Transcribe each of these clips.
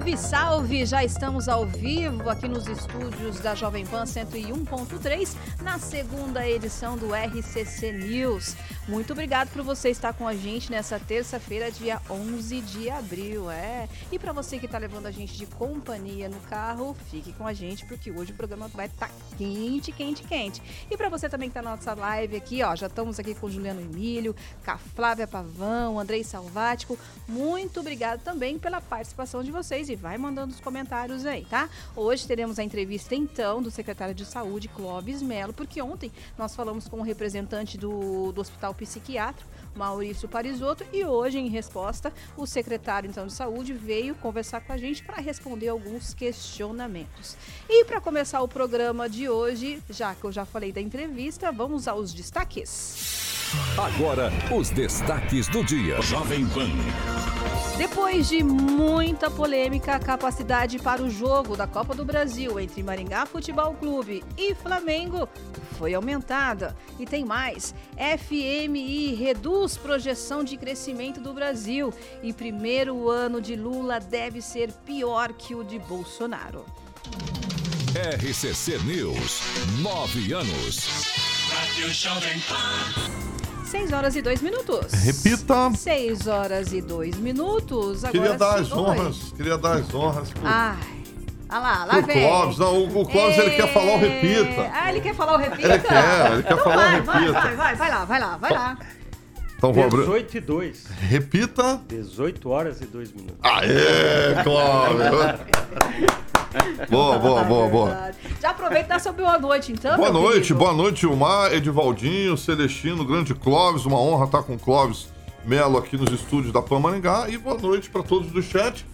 Salve, salve! Já estamos ao vivo aqui nos estúdios da Jovem Pan 101.3 na segunda edição do RCC News. Muito obrigado por você estar com a gente nessa terça-feira, dia 11 de abril, é. E para você que está levando a gente de companhia no carro, fique com a gente porque hoje o programa vai estar tá quente, quente, quente. E para você também que está na nossa live aqui, ó, já estamos aqui com Juliano Emílio, com a Flávia Pavão, Andrei Salvático. Muito obrigado também pela participação de vocês e vai mandando os comentários aí, tá? Hoje teremos a entrevista então do secretário de Saúde, Clóvis Melo, porque ontem nós falamos com o representante do, do Hospital Psiquiátrico, Maurício Parisotto, e hoje, em resposta, o secretário então de Saúde veio conversar com a gente para responder alguns questionamentos. E para começar o programa de hoje, já que eu já falei da entrevista, vamos aos destaques. Agora, os destaques do dia. Jovem Pan. Depois de muita polêmica, a capacidade para o jogo da Copa do Brasil entre Maringá Futebol Clube e Flamengo foi aumentada. E tem mais: FMI reduz projeção de crescimento do Brasil e primeiro ano de Lula deve ser pior que o de Bolsonaro. RCC News, nove anos. Rádio Jovem Pan. 6 horas e 2 minutos. Repita. 6 horas e 2 minutos. Agora queria dar as honras. Queria dar as honras. Pro... Ai. Olha lá, lá vem. Clóvis, não, o, o Clóvis ele quer falar o repita. Ah, ele quer falar o repita? Ele quer, ele quer então falar vai, o repita. Vai, vai, vai, vai lá, vai lá, vai lá. Então, 18 e 2. Repita. 18 horas e 2 minutos. Aê, Clóvis. boa, boa, boa, boa. Já aproveita e dá seu boa noite, então. Boa noite, querido. boa noite, Gilmar, Edivaldinho, Celestino, grande Clóvis. Uma honra estar com o Clóvis Melo aqui nos estúdios da Pan Maringá. E boa noite para todos do chat.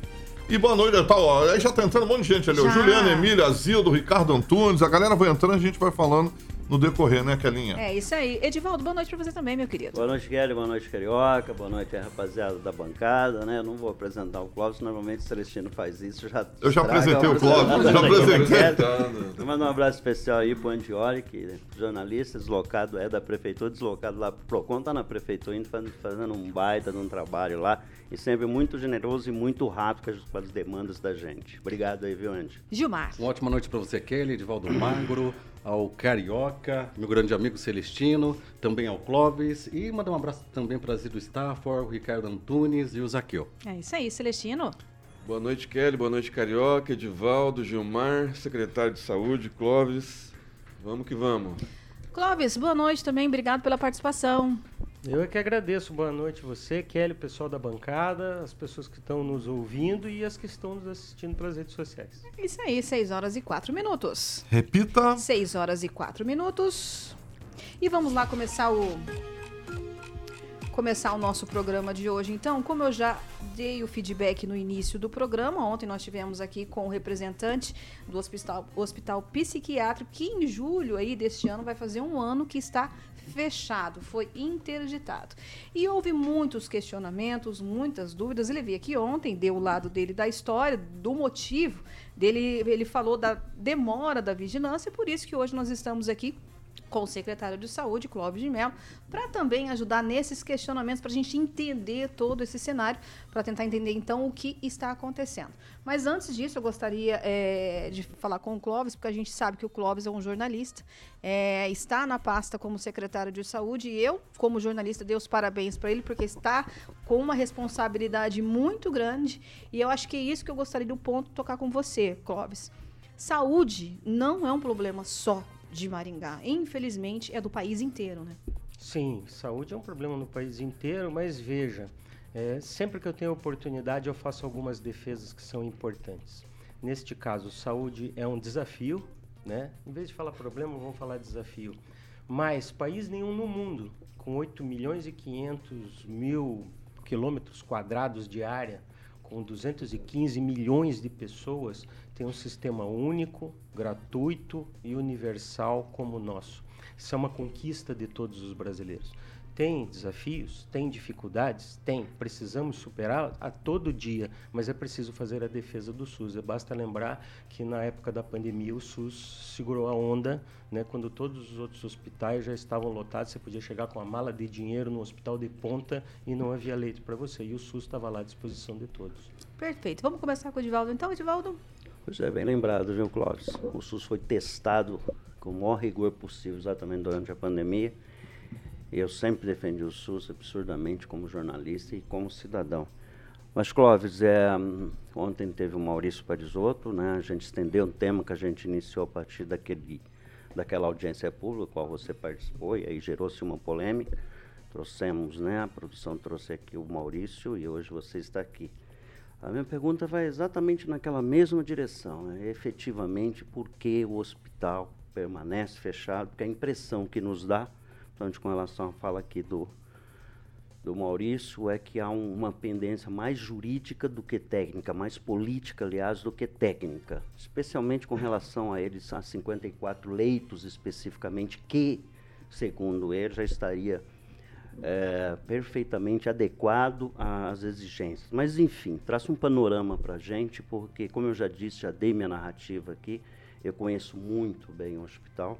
E boa noite, tá, ó, aí já tá entrando um monte de gente ali. Já. O Juliano, Emília, Azildo, Ricardo Antunes. A galera vai entrando, a gente vai falando no decorrer, né, Kelinha? É isso aí. Edivaldo, boa noite pra você também, meu querido. Boa noite, Kelly, boa noite, Carioca, boa noite, rapaziada da bancada, né? Eu não vou apresentar o Clóvis, normalmente o Celestino faz isso. Já eu já apresentei o Clóvis, já apresentei. Manda um abraço especial aí pro Andioli, que é jornalista, deslocado, é da prefeitura, deslocado lá pro Procon, tá na prefeitura, indo fazendo um baita de um trabalho lá. E sempre muito generoso e muito rápido com as demandas da gente. Obrigado aí, viu, Andy? Gilmar. Uma ótima noite para você, Kelly, Edivaldo Magro ao Carioca, meu grande amigo Celestino, também ao Clóvis e mandar um abraço também para Zido Stafford, o Ricardo Antunes e o Zaqueu. É isso aí, Celestino. Boa noite, Kelly. Boa noite, Carioca, Edivaldo, Gilmar, secretário de Saúde, Clóvis. Vamos que vamos. Clóvis, boa noite também. Obrigado pela participação. Eu é que agradeço. Boa noite você, Kelly, o pessoal da bancada, as pessoas que estão nos ouvindo e as que estão nos assistindo pelas redes sociais. Isso aí, 6 horas e 4 minutos. Repita. 6 horas e 4 minutos. E vamos lá começar o começar o nosso programa de hoje. Então, como eu já dei o feedback no início do programa, ontem nós tivemos aqui com o representante do hospital, hospital psiquiátrico, que em julho aí deste ano vai fazer um ano que está fechado, foi interditado. E houve muitos questionamentos, muitas dúvidas. Ele veio aqui ontem, deu o lado dele da história, do motivo dele. Ele falou da demora da vigilância, por isso que hoje nós estamos aqui com o secretário de Saúde, Clóvis de Mello, para também ajudar nesses questionamentos, para a gente entender todo esse cenário, para tentar entender então o que está acontecendo. Mas antes disso, eu gostaria é, de falar com o Clóvis, porque a gente sabe que o Clóvis é um jornalista, é, está na pasta como secretário de Saúde, e eu, como jornalista, dei os parabéns para ele, porque está com uma responsabilidade muito grande, e eu acho que é isso que eu gostaria do ponto tocar com você, Clóvis. Saúde não é um problema só de Maringá. Infelizmente, é do país inteiro, né? Sim, saúde é um problema no país inteiro, mas veja, é, sempre que eu tenho oportunidade eu faço algumas defesas que são importantes. Neste caso, saúde é um desafio, né? Em vez de falar problema, vamos falar desafio. Mas país nenhum no mundo, com 8 milhões e 500 mil quilômetros quadrados de área, com 215 milhões de pessoas, tem um sistema único, gratuito e universal como o nosso. Isso é uma conquista de todos os brasileiros. Tem desafios, tem dificuldades, tem. Precisamos superar a todo dia, mas é preciso fazer a defesa do SUS. Basta lembrar que na época da pandemia o SUS segurou a onda, né, quando todos os outros hospitais já estavam lotados, você podia chegar com uma mala de dinheiro no hospital de ponta e não havia leito para você. E o SUS estava lá à disposição de todos. Perfeito. Vamos começar com o Edivaldo então, Edivaldo? Pois é, bem lembrado, viu, Clóvis? O SUS foi testado com o maior rigor possível exatamente durante a pandemia eu sempre defendi o SUS absurdamente como jornalista e como cidadão. Mas, Clóvis, é, ontem teve o Maurício Parisotto, né? a gente estendeu um tema que a gente iniciou a partir daquele, daquela audiência pública, qual você participou, e aí gerou-se uma polêmica. Trouxemos, né? a produção trouxe aqui o Maurício e hoje você está aqui. A minha pergunta vai exatamente naquela mesma direção. Né? Efetivamente, por que o hospital permanece fechado? Porque a impressão que nos dá importante com relação à fala aqui do, do Maurício é que há um, uma pendência mais jurídica do que técnica, mais política, aliás, do que técnica, especialmente com relação a eles, a 54 leitos especificamente, que, segundo ele, já estaria é, perfeitamente adequado às exigências. Mas, enfim, traça um panorama para a gente, porque, como eu já disse, já dei minha narrativa aqui, eu conheço muito bem o hospital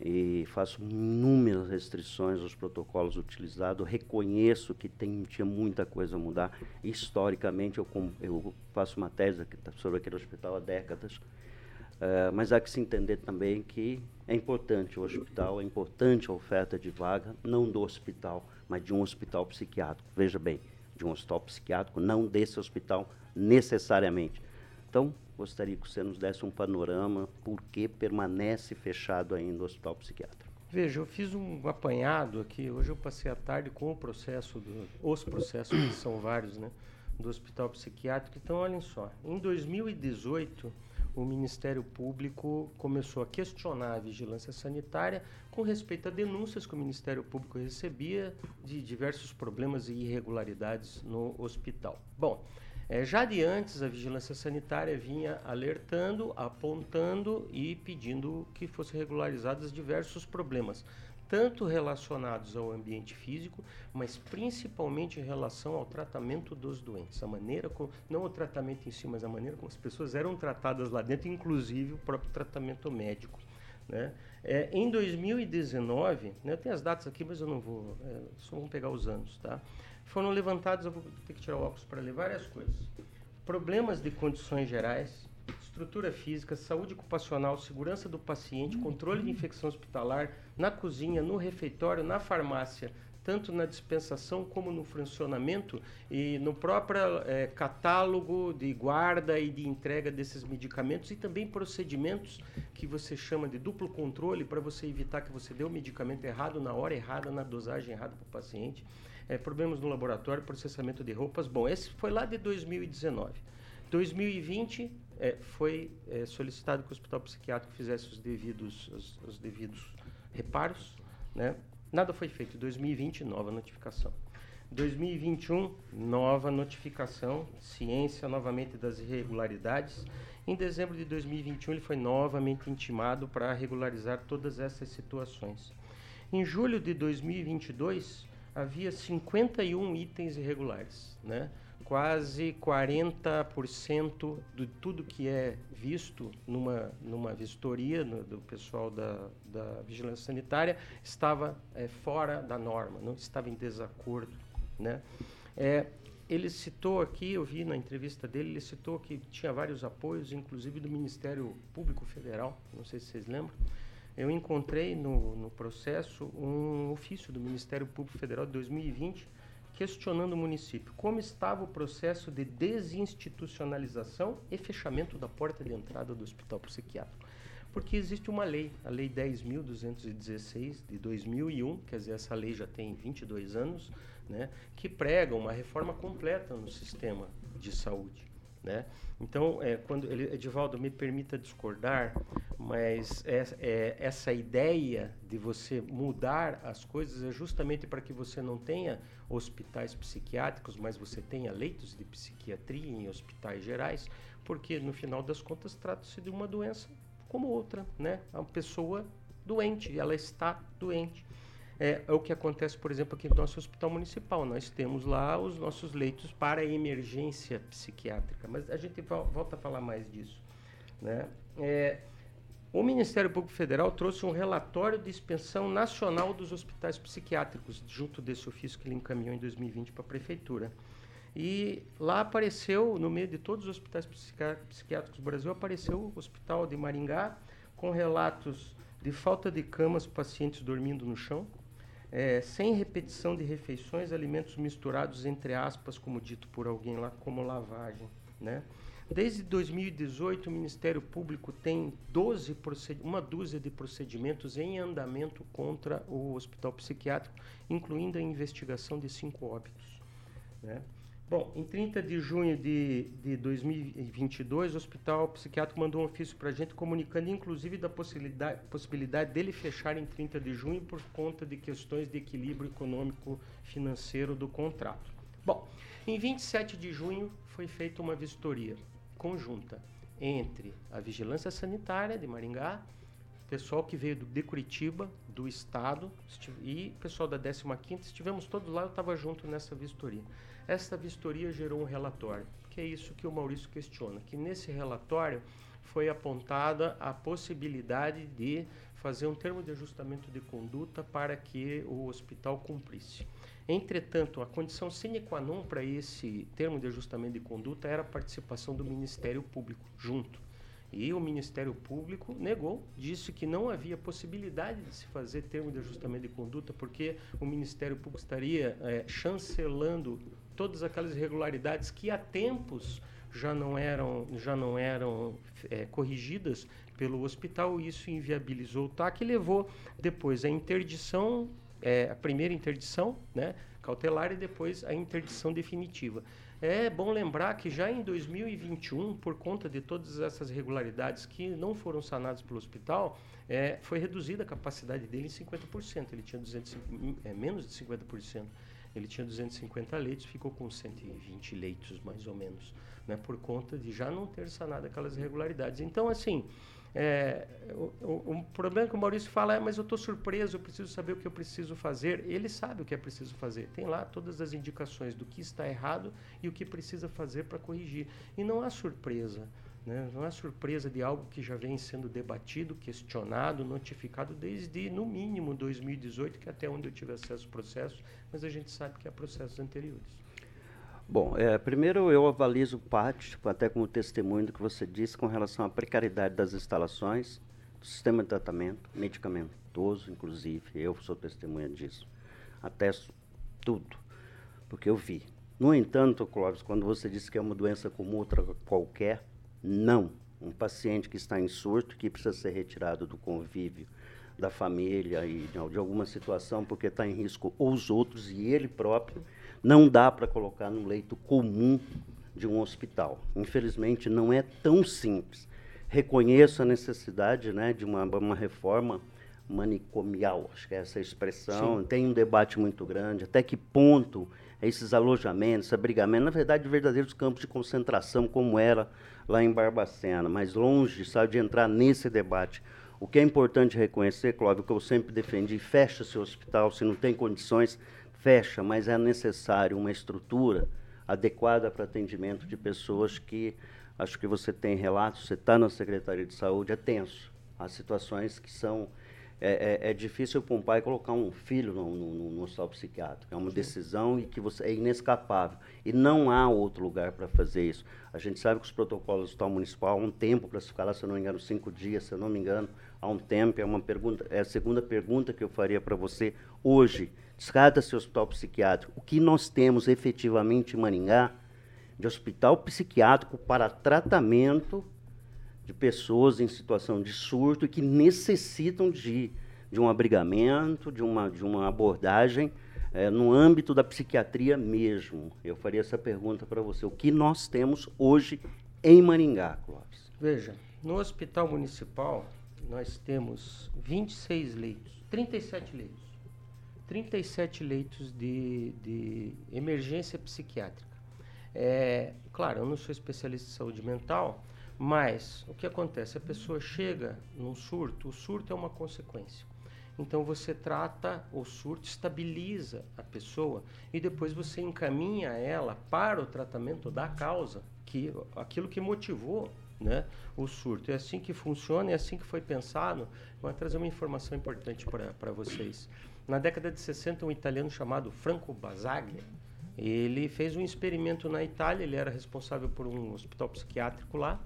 e faço inúmeras restrições aos protocolos utilizados. Reconheço que tem, tinha muita coisa a mudar. Historicamente, eu, eu faço uma tese sobre aquele hospital há décadas, uh, mas há que se entender também que é importante o hospital, é importante a oferta de vaga, não do hospital, mas de um hospital psiquiátrico. Veja bem, de um hospital psiquiátrico, não desse hospital necessariamente. Então, gostaria que você nos desse um panorama por que permanece fechado ainda o hospital psiquiátrico. Veja, eu fiz um apanhado aqui. Hoje eu passei a tarde com o processo, do, os processos, que são vários, né, do hospital psiquiátrico. Então, olhem só. Em 2018, o Ministério Público começou a questionar a vigilância sanitária com respeito a denúncias que o Ministério Público recebia de diversos problemas e irregularidades no hospital. Bom, é, já de antes, a vigilância sanitária vinha alertando, apontando e pedindo que fossem regularizados diversos problemas, tanto relacionados ao ambiente físico, mas principalmente em relação ao tratamento dos doentes. A maneira como, não o tratamento em si, mas a maneira como as pessoas eram tratadas lá dentro, inclusive o próprio tratamento médico. Né? É, em 2019, né, eu tenho as datas aqui, mas eu não vou, é, só vamos pegar os anos, tá? foram levantados, eu vou ter que tirar o óculos para ler várias coisas. Problemas de condições gerais, estrutura física, saúde ocupacional, segurança do paciente, controle de infecção hospitalar, na cozinha, no refeitório, na farmácia, tanto na dispensação como no funcionamento e no próprio é, catálogo de guarda e de entrega desses medicamentos e também procedimentos que você chama de duplo controle para você evitar que você dê o medicamento errado na hora errada, na dosagem errada para o paciente é, problemas no laboratório, processamento de roupas. Bom, esse foi lá de 2019. 2020 é, foi é, solicitado que o hospital psiquiátrico fizesse os devidos, os, os devidos reparos. Né? Nada foi feito. 2020, nova notificação. 2021, nova notificação, ciência novamente das irregularidades. Em dezembro de 2021, ele foi novamente intimado para regularizar todas essas situações. Em julho de 2022, havia 51 itens irregulares, né? Quase 40% de tudo que é visto numa, numa vistoria no, do pessoal da, da vigilância sanitária estava é, fora da norma, não estava em desacordo, né? É, ele citou aqui, eu vi na entrevista dele, ele citou que tinha vários apoios, inclusive do Ministério Público Federal, não sei se vocês lembram, eu encontrei no, no processo um ofício do Ministério Público Federal de 2020 questionando o município como estava o processo de desinstitucionalização e fechamento da porta de entrada do hospital psiquiátrico. Porque existe uma lei, a Lei 10.216 de 2001, quer dizer, essa lei já tem 22 anos, né, que prega uma reforma completa no sistema de saúde. Né? Então, é, quando ele, Edivaldo, me permita discordar, mas é, é, essa ideia de você mudar as coisas é justamente para que você não tenha hospitais psiquiátricos, mas você tenha leitos de psiquiatria em hospitais gerais, porque no final das contas trata-se de uma doença como outra, né? A pessoa doente, ela está doente. É, é, o que acontece, por exemplo, aqui no nosso hospital municipal. Nós temos lá os nossos leitos para emergência psiquiátrica, mas a gente volta a falar mais disso. Né? É, o Ministério Público Federal trouxe um relatório de expensão nacional dos hospitais psiquiátricos, junto desse ofício que ele encaminhou em 2020 para a Prefeitura. E lá apareceu, no meio de todos os hospitais psiquiátricos do Brasil, apareceu o Hospital de Maringá, com relatos de falta de camas, pacientes dormindo no chão, é, sem repetição de refeições, alimentos misturados, entre aspas, como dito por alguém lá, como lavagem. Né? Desde 2018, o Ministério Público tem 12 uma dúzia de procedimentos em andamento contra o hospital psiquiátrico, incluindo a investigação de cinco óbitos. Né? Bom, em 30 de junho de, de 2022, o Hospital Psiquiátrico mandou um ofício para a gente comunicando, inclusive, da possibilidade, possibilidade dele fechar em 30 de junho por conta de questões de equilíbrio econômico-financeiro do contrato. Bom, em 27 de junho foi feita uma vistoria conjunta entre a Vigilância Sanitária de Maringá, pessoal que veio de Curitiba, do Estado, e pessoal da 15ª, estivemos todos lá, eu estava junto nessa vistoria. Esta vistoria gerou um relatório, que é isso que o Maurício questiona, que nesse relatório foi apontada a possibilidade de fazer um termo de ajustamento de conduta para que o hospital cumprisse. Entretanto, a condição sine qua non para esse termo de ajustamento de conduta era a participação do Ministério Público junto. E o Ministério Público negou, disse que não havia possibilidade de se fazer termo de ajustamento de conduta, porque o Ministério Público estaria é, chancelando todas aquelas irregularidades que há tempos já não eram, já não eram é, corrigidas pelo hospital, isso inviabilizou o TAC e levou depois a interdição, é, a primeira interdição né, cautelar e depois a interdição definitiva. É bom lembrar que já em 2021, por conta de todas essas irregularidades que não foram sanadas pelo hospital, é, foi reduzida a capacidade dele em 50%. Ele tinha 200, é, menos de 50%. Ele tinha 250 leitos, ficou com 120 leitos, mais ou menos, né, por conta de já não ter sanado aquelas irregularidades. Então, assim, é, o, o, o, problema que o Maurício fala é, mas eu estou surpreso, eu preciso saber o que eu preciso fazer. Ele sabe o que é preciso fazer. Tem lá todas as indicações do que está errado e o que precisa fazer para corrigir. E não há surpresa. Né? Não há surpresa de algo que já vem sendo debatido, questionado, notificado desde, no mínimo, 2018, que é até onde eu tive acesso ao processo, mas a gente sabe que há processos anteriores. Bom, é, primeiro eu avalizo parte, até como testemunho do que você disse, com relação à precariedade das instalações, do sistema de tratamento, medicamentoso, inclusive. Eu sou testemunha disso. Atesto tudo, porque eu vi. No entanto, Clóvis, quando você disse que é uma doença como outra qualquer, não. Um paciente que está em surto, que precisa ser retirado do convívio da família e de alguma situação, porque está em risco os outros e ele próprio, não dá para colocar no leito comum de um hospital. Infelizmente, não é tão simples. Reconheço a necessidade né, de uma, uma reforma manicomial, acho que é essa expressão. Sim. Tem um debate muito grande. Até que ponto esses alojamentos, abrigamentos, na verdade, verdadeiros campos de concentração, como era lá em Barbacena, mas longe sabe, de entrar nesse debate. O que é importante reconhecer, Cláudio, que eu sempre defendi, fecha seu hospital, se não tem condições, fecha, mas é necessário uma estrutura adequada para atendimento de pessoas que, acho que você tem relatos, você está na Secretaria de Saúde, é tenso. Há situações que são é, é, é, difícil para um pai colocar um filho no, no, no hospital psiquiátrico. É uma Sim. decisão e que você, é inescapável. E não há outro lugar para fazer isso. A gente sabe que os protocolos do hospital municipal há um tempo para se ficar lá, se eu não me engano, cinco dias, se eu não me engano, há um tempo. É uma pergunta, é a segunda pergunta que eu faria para você hoje. Descarta-se hospital psiquiátrico. O que nós temos efetivamente em Maringá de hospital psiquiátrico para tratamento de pessoas em situação de surto e que necessitam de, de um abrigamento, de uma, de uma abordagem é, no âmbito da psiquiatria mesmo. Eu faria essa pergunta para você. O que nós temos hoje em Maringá, Clóvis? Veja, no hospital municipal nós temos 26 leitos, 37 leitos. 37 leitos de, de emergência psiquiátrica. É, claro, eu não sou especialista em saúde mental, mas o que acontece? A pessoa chega num surto, o surto é uma consequência. Então você trata o surto, estabiliza a pessoa e depois você encaminha ela para o tratamento da causa, que aquilo que motivou né, o surto. É assim que funciona, é assim que foi pensado. Vou trazer uma informação importante para vocês. Na década de 60, um italiano chamado Franco Basaglia, ele fez um experimento na Itália, ele era responsável por um hospital psiquiátrico lá,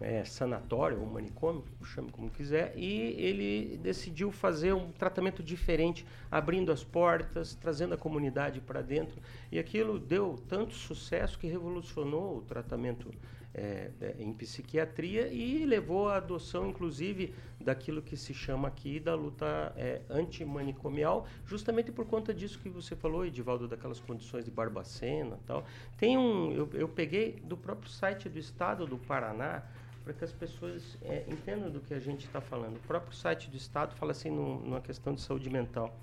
é, sanatório ou manicômio, chame como quiser, e ele decidiu fazer um tratamento diferente, abrindo as portas, trazendo a comunidade para dentro, e aquilo deu tanto sucesso que revolucionou o tratamento é, é, em psiquiatria e levou à adoção, inclusive, daquilo que se chama aqui da luta é, antimanicomial, justamente por conta disso que você falou, Edivaldo, daquelas condições de Barbacena tal. Tem um, eu, eu peguei do próprio site do Estado do Paraná, para que as pessoas é, entendam do que a gente está falando. O próprio site do Estado fala assim no, numa questão de saúde mental.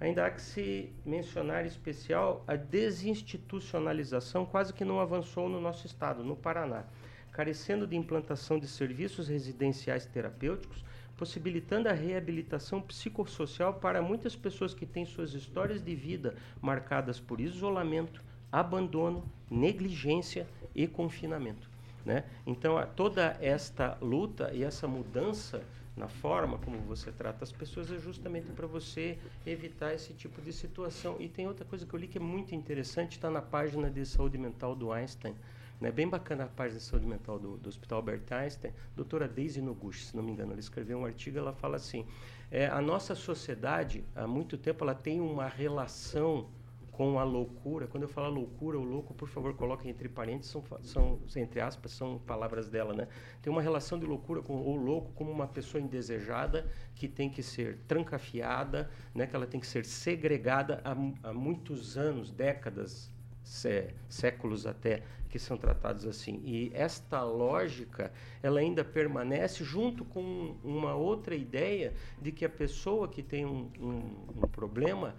Ainda há que se mencionar em especial a desinstitucionalização quase que não avançou no nosso estado, no Paraná, carecendo de implantação de serviços residenciais terapêuticos, possibilitando a reabilitação psicossocial para muitas pessoas que têm suas histórias de vida marcadas por isolamento, abandono, negligência e confinamento. Né? Então, toda esta luta e essa mudança na forma como você trata as pessoas é justamente para você evitar esse tipo de situação. E tem outra coisa que eu li que é muito interessante, está na página de saúde mental do Einstein. Né? Bem bacana a página de saúde mental do, do Hospital Albert Einstein. Doutora Daisy Noguchi, se não me engano, ela escreveu um artigo, ela fala assim, é, a nossa sociedade, há muito tempo, ela tem uma relação com a loucura. Quando eu falo loucura ou louco, por favor, coloquem entre parênteses, são, são, entre aspas, são palavras dela, né? Tem uma relação de loucura com ou louco como uma pessoa indesejada que tem que ser trancafiada, né? Que ela tem que ser segregada há, há muitos anos, décadas, sé, séculos até, que são tratados assim. E esta lógica, ela ainda permanece junto com uma outra ideia de que a pessoa que tem um, um, um problema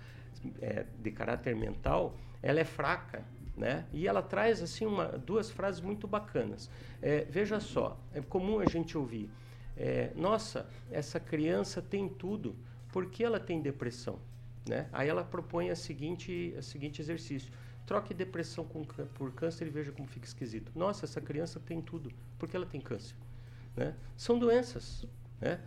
é, de caráter mental, ela é fraca, né? E ela traz assim uma, duas frases muito bacanas. É, veja só, é comum a gente ouvir: é, Nossa, essa criança tem tudo, por que ela tem depressão? Né? Aí ela propõe a seguinte, a seguinte exercício: troque depressão com, por câncer e veja como fica esquisito. Nossa, essa criança tem tudo, por que ela tem câncer? Né? São doenças. Né?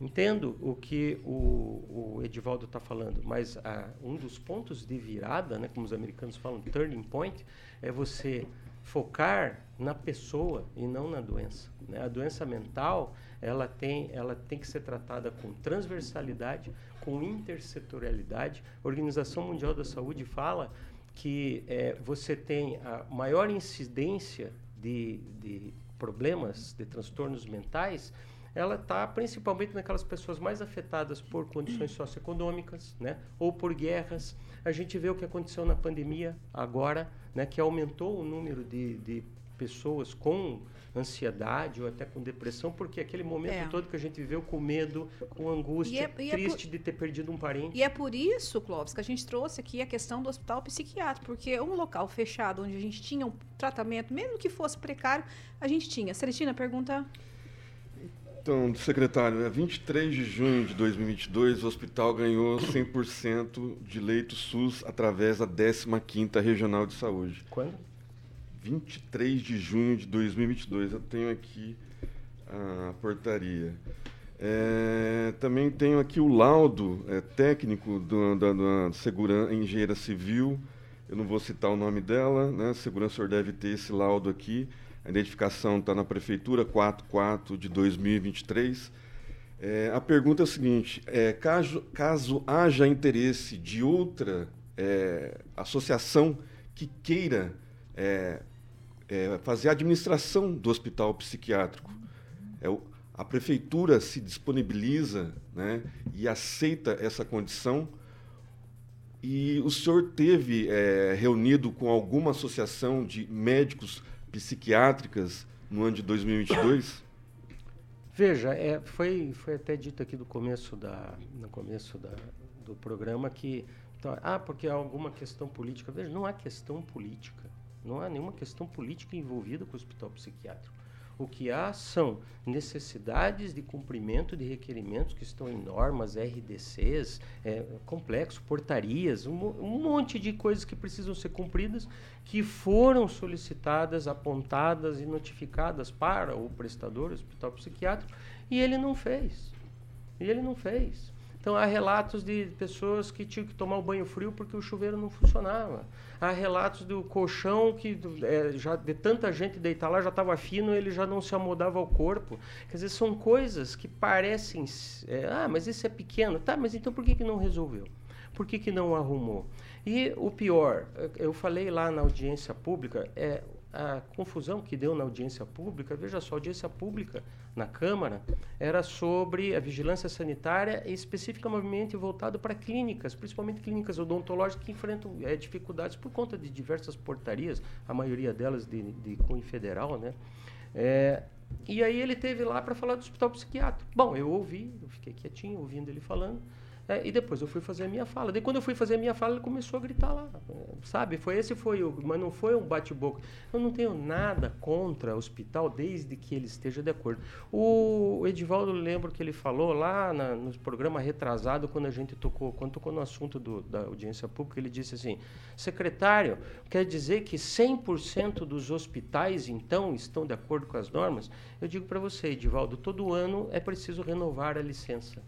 Entendo o que o, o Edivaldo está falando, mas ah, um dos pontos de virada, né, como os americanos falam, turning point, é você focar na pessoa e não na doença. Né? A doença mental ela tem, ela tem que ser tratada com transversalidade, com intersetorialidade. A Organização Mundial da Saúde fala que é, você tem a maior incidência de, de problemas, de transtornos mentais ela está principalmente naquelas pessoas mais afetadas por condições socioeconômicas, né, ou por guerras. A gente vê o que aconteceu na pandemia agora, né, que aumentou o número de, de pessoas com ansiedade ou até com depressão, porque aquele momento é. todo que a gente viveu com medo, com angústia, é, triste é por... de ter perdido um parente. E é por isso, Clóvis, que a gente trouxe aqui a questão do hospital psiquiátrico, porque um local fechado onde a gente tinha um tratamento, mesmo que fosse precário, a gente tinha. Celestina, pergunta então, secretário, é 23 de junho de 2022, o hospital ganhou 100% de leitos SUS através da 15ª Regional de Saúde. Quando? 23 de junho de 2022. Eu tenho aqui a portaria. É, também tenho aqui o laudo é, técnico do, da, da segurança, engenheira civil. Eu não vou citar o nome dela, né? Segurança, o senhor deve ter esse laudo aqui a identificação está na Prefeitura 44 de 2023. É, a pergunta é a seguinte: é, caso, caso haja interesse de outra é, associação que queira é, é, fazer a administração do hospital psiquiátrico, É a prefeitura se disponibiliza né, e aceita essa condição. E o senhor teve é, reunido com alguma associação de médicos psiquiátricas no ano de 2022? Veja, é, foi, foi até dito aqui do começo da, no começo da, do programa que então, ah, porque há alguma questão política. Veja, não há questão política. Não há nenhuma questão política envolvida com o hospital psiquiátrico. O que há são necessidades de cumprimento de requerimentos que estão em normas, RDCs, é, complexo, portarias, um, um, monte de coisas que precisam ser cumpridas, que foram solicitadas, apontadas e notificadas para o prestador, o hospital psiquiátrico, e ele não fez. E ele não fez. Então há relatos de pessoas que tinham que tomar o banho frio porque o chuveiro não funcionava. Há relatos do colchão que é, já de tanta gente deitar lá já estava fino, ele já não se amodava ao corpo. Quer dizer, são coisas que parecem, é, ah, mas isso é pequeno, tá? Mas então por que que não resolveu? Por que que não arrumou? E o pior, eu falei lá na audiência pública, é a confusão que deu na audiência pública, veja só, a audiência pública na Câmara era sobre a vigilância sanitária e especificamente voltado para clínicas, principalmente clínicas odontológicas que enfrentam é, dificuldades por conta de diversas portarias, a maioria delas de, de cunho federal, né? É, e aí ele teve lá para falar do hospital psiquiátrico. Bom, eu ouvi, eu fiquei quietinho ouvindo ele falando. É, e depois eu fui fazer a minha fala. Daí quando eu fui fazer a minha fala, ele começou a gritar lá. Sabe? Foi esse foi o. Mas não foi um bate-boca. Eu não tenho nada contra o hospital desde que ele esteja de acordo. O Edivaldo lembro que ele falou lá na, no programa retrasado, quando a gente tocou, quando tocou no assunto do, da audiência pública, ele disse assim: secretário, quer dizer que 100% dos hospitais, então, estão de acordo com as normas? Eu digo para você, Edivaldo, todo ano é preciso renovar a licença.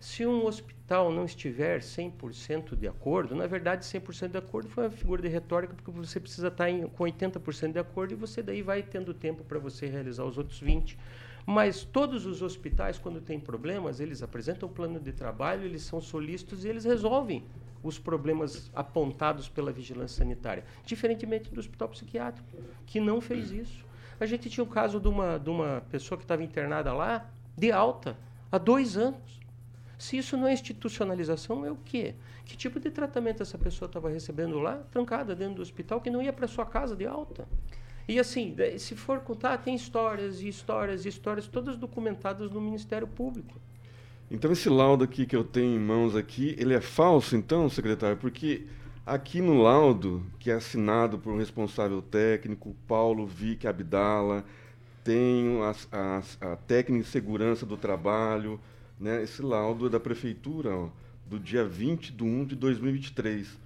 Se um hospital não estiver 100% de acordo, na verdade 100% de acordo foi uma figura de retórica porque você precisa estar em, com 80% de acordo e você daí vai tendo tempo para você realizar os outros 20. Mas todos os hospitais quando têm problemas, eles apresentam um plano de trabalho, eles são solícitos e eles resolvem os problemas apontados pela vigilância sanitária, diferentemente do hospital psiquiátrico, que não fez isso. A gente tinha o caso de uma, de uma pessoa que estava internada lá, de alta, há dois anos. Se isso não é institucionalização, é o quê? Que tipo de tratamento essa pessoa estava recebendo lá, trancada dentro do hospital, que não ia para sua casa de alta? E assim, se for contar, tem histórias e histórias e histórias todas documentadas no Ministério Público. Então esse laudo aqui que eu tenho em mãos aqui, ele é falso então, secretário? Porque aqui no laudo, que é assinado por um responsável técnico, Paulo Vick Abdala, tem a, a, a técnica de segurança do trabalho, né, esse laudo é da prefeitura ó, do dia 20 de 1 de 2023.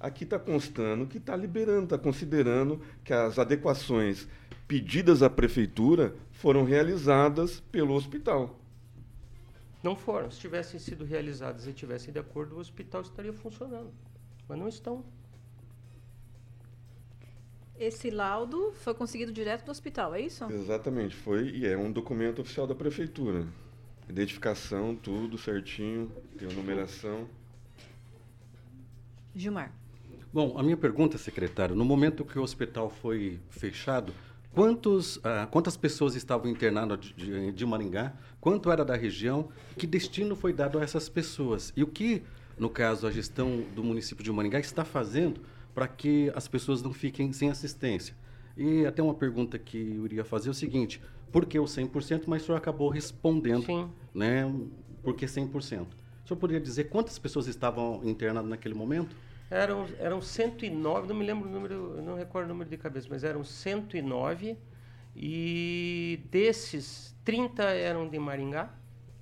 Aqui está constando que está liberando, está considerando que as adequações pedidas à prefeitura foram realizadas pelo hospital. Não foram. Se tivessem sido realizadas e tivessem de acordo, o hospital estaria funcionando. Mas não estão. Esse laudo foi conseguido direto do hospital, é isso? Exatamente, foi e é um documento oficial da prefeitura. Identificação, tudo certinho, tem a numeração. Gilmar. Bom, a minha pergunta, secretário, no momento que o hospital foi fechado, quantos, ah, quantas pessoas estavam internadas de, de, Maringá? Quanto era da região? Que destino foi dado a essas pessoas? E o que, no caso, a gestão do município de Maringá está fazendo para que as pessoas não fiquem sem assistência? E até uma pergunta que eu iria fazer é o seguinte: por que o 100%? Mas o senhor acabou respondendo, Sim. né? Por que 100%? O senhor poderia dizer quantas pessoas estavam internadas naquele momento? Eram, eram 109, não me lembro o número, não recordo o número de cabeça, mas eram 109 e desses 30 eram de Maringá,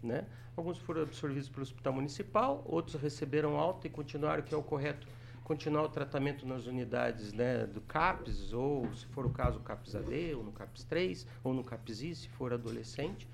né? Alguns foram absorvidos pelo Hospital Municipal, outros receberam alta e continuaram, que é o correto, continuar o tratamento nas unidades né, do CAPS, ou se for o caso, o CAPS AD, ou no CAPS 3, ou no CAPS I, se for adolescente.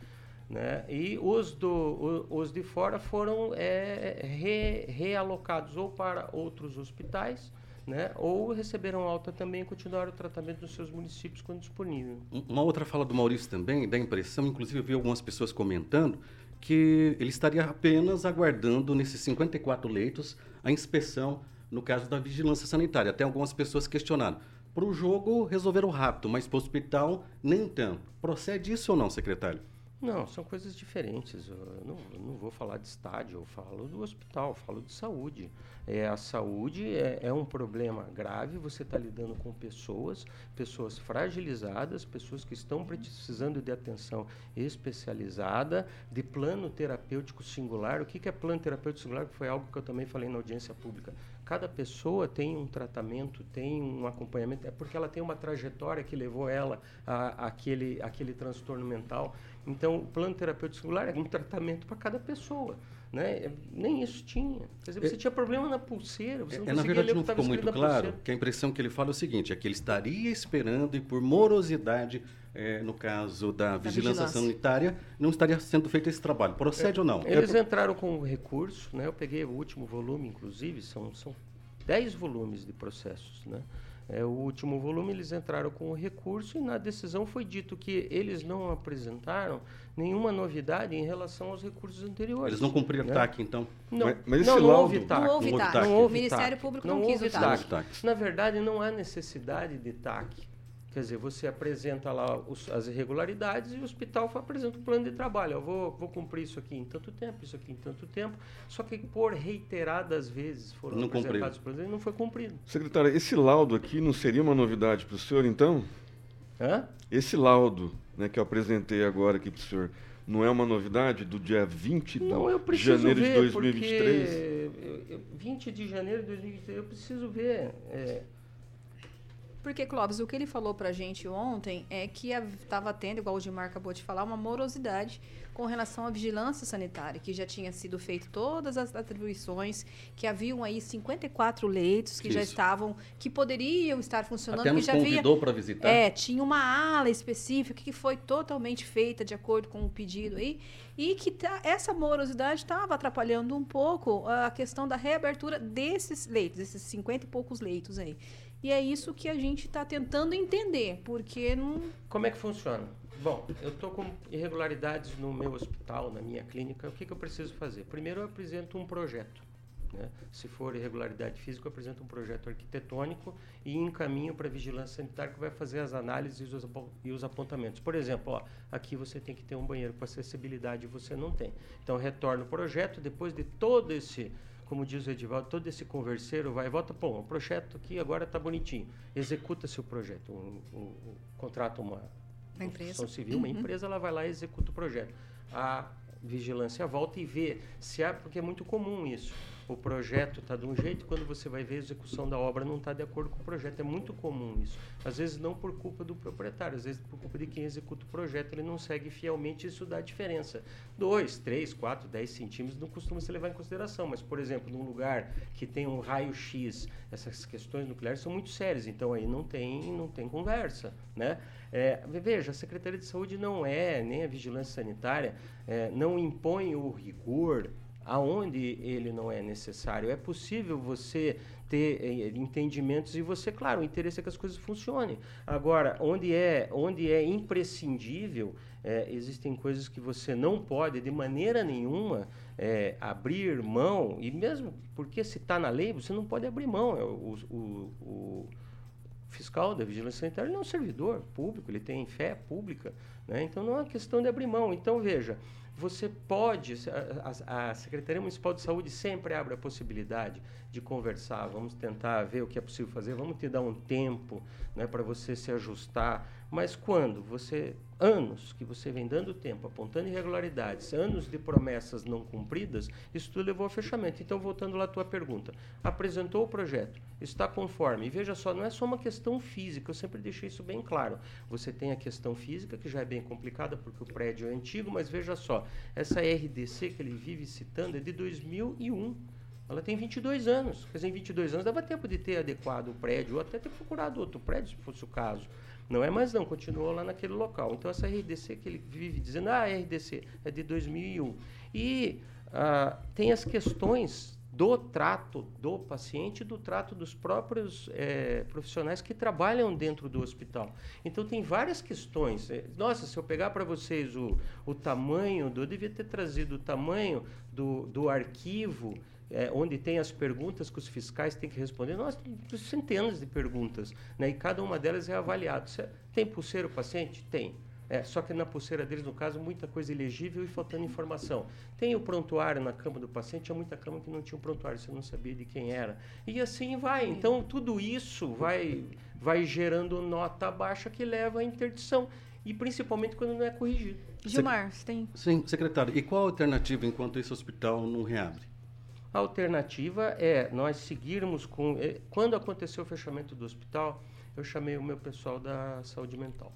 Né? E os, do, os de fora foram é, re, realocados ou para outros hospitais, né? ou receberam alta também e continuaram o tratamento nos seus municípios quando disponível. Uma outra fala do Maurício também, dá impressão, inclusive eu vi algumas pessoas comentando, que ele estaria apenas aguardando nesses 54 leitos a inspeção no caso da vigilância sanitária. Até algumas pessoas questionaram. Para o jogo, resolveram rápido, mas para o hospital, nem tanto. Procede isso ou não, secretário? Não, são coisas diferentes. Eu não, eu não vou falar de estádio, eu falo do hospital, falo de saúde. É, a saúde é, é um problema grave, você está lidando com pessoas, pessoas fragilizadas, pessoas que estão precisando de atenção especializada, de plano terapêutico singular. O que, que é plano terapêutico singular? Foi algo que eu também falei na audiência pública. Cada pessoa tem um tratamento, tem um acompanhamento, é porque ela tem uma trajetória que levou ela a, aquele, aquele transtorno mental. Então, o plano terapêutico singular é um tratamento para cada pessoa. Né? Nem isso tinha. Quer dizer, você é, tinha problema na pulseira, você não é, Na verdade, não ficou muito claro, que a impressão que ele fala é o seguinte, é que ele estaria esperando e por morosidade, é, no caso da, da vigilância, vigilância, sanitária, não estaria sendo feito esse trabalho. Procede é, ou não? Eles entraram com recurso, né? eu peguei o último volume, inclusive, são, são 10 volumes de processos, né? É, o último volume eles entraram com o recurso e na decisão foi dito que eles não apresentaram nenhuma novidade em relação aos recursos anteriores. Eles não cumpriram né? TAC, então? Não, mas, mas não, não, houve TAC. Não houve TAC. Não houve o Ministério Público não, não quis o TAC. TAC. Na verdade, não há necessidade de TAC. Quer dizer, você apresenta lá os, as irregularidades e o hospital apresenta o plano de trabalho. Eu vou, vou cumprir isso aqui em tanto tempo, isso aqui em tanto tempo. Só que por reiteradas vezes foram não apresentados planos e não foi cumprido. Secretário, esse laudo aqui não seria uma novidade para o senhor, então? Hã? Esse laudo né, que eu apresentei agora aqui para o senhor, não é uma novidade do dia 20 não, de janeiro de 2023? Eu, eu, 20 de janeiro de 2023, eu preciso ver. É, porque, Clóvis, o que ele falou pra gente ontem é que estava tendo, igual o Gilmar acabou de falar, uma morosidade com relação à vigilância sanitária, que já tinha sido feito todas as atribuições, que haviam aí 54 leitos que Isso. já estavam, que poderiam estar funcionando. Até nos que já convidou para visitar. É, tinha uma ala específica que foi totalmente feita de acordo com o pedido aí, e que tá, essa morosidade estava atrapalhando um pouco a questão da reabertura desses leitos, esses 50 e poucos leitos aí. E é isso que a gente está tentando entender, porque não. Como é que funciona? Bom, eu estou com irregularidades no meu hospital, na minha clínica. O que, que eu preciso fazer? Primeiro, eu apresento um projeto. Né? Se for irregularidade física, eu apresento um projeto arquitetônico e encaminho para a vigilância sanitária que vai fazer as análises e os apontamentos. Por exemplo, ó, aqui você tem que ter um banheiro com acessibilidade e você não tem. Então, retorno o projeto, depois de todo esse como diz o Edivaldo, todo esse converseiro vai e volta, pô, o projeto aqui agora está bonitinho. Executa-se o projeto. Um, um, um, contrata uma, uma empresa civil, uma uhum. empresa, ela vai lá e executa o projeto. A vigilância volta e vê se há, porque é muito comum isso o projeto está de um jeito e quando você vai ver a execução da obra não está de acordo com o projeto. É muito comum isso. Às vezes não por culpa do proprietário, às vezes por culpa de quem executa o projeto, ele não segue fielmente isso dá diferença. Dois, três, quatro, dez centímetros não costuma se levar em consideração, mas, por exemplo, num lugar que tem um raio-x, essas questões nucleares são muito sérias, então aí não tem, não tem conversa, né? É, veja, a Secretaria de Saúde não é, nem a Vigilância Sanitária, é, não impõe o rigor aonde ele não é necessário. É possível você ter eh, entendimentos e você, claro, o interesse é que as coisas funcionem. Agora, onde é, onde é imprescindível, é, existem coisas que você não pode, de maneira nenhuma, é, abrir mão, e mesmo porque se está na lei, você não pode abrir mão. É, o, o, o fiscal da vigilância sanitária ele é um servidor público, ele tem fé pública, né? então não é uma questão de abrir mão. Então, veja, você pode, a, a, Secretaria Municipal de Saúde sempre abre a possibilidade de conversar, vamos tentar ver o que é possível fazer, vamos te dar um tempo né, para você se ajustar. Mas quando você, anos que você vem dando tempo, apontando irregularidades, anos de promessas não cumpridas, isso tudo levou ao fechamento. Então, voltando lá à tua pergunta, apresentou o projeto, está conforme. E veja só, não é só uma questão física, eu sempre deixei isso bem claro. Você tem a questão física, que já é bem complicada, porque o prédio é antigo, mas veja só, essa RDC que ele vive citando é de 2001. Ela tem 22 anos. Quer dizer, em 22 anos dava tempo de ter adequado o prédio, ou até ter procurado outro prédio, se fosse o caso. Não é mais não, continuou lá naquele local. Então essa RDC que ele vive dizendo, ah, a RDC é de 2001. E ah, tem as questões do trato do paciente do trato dos próprios é, profissionais que trabalham dentro do hospital. Então, tem várias questões. É, nossa, se eu pegar para vocês o, o tamanho, do, eu devia ter trazido o tamanho do, do arquivo é, onde tem as perguntas que os fiscais têm que responder. Nós temos centenas de perguntas, né? e cada uma delas é avaliada. Tem pulseira o paciente? Tem. É, só que na pulseira deles, no caso, muita coisa ilegível e faltando informação. Tem o prontuário na cama do paciente, tinha muita cama que não tinha o prontuário, você não sabia de quem era. E assim vai. Então, tudo isso vai, vai gerando nota baixa que leva à interdição. E principalmente quando não é corrigido. Gilmar, você tem. Sim, secretário. E qual a alternativa enquanto esse hospital não reabre? A alternativa é nós seguirmos com. eh, Quando aconteceu o fechamento do hospital, eu chamei o meu pessoal da saúde mental.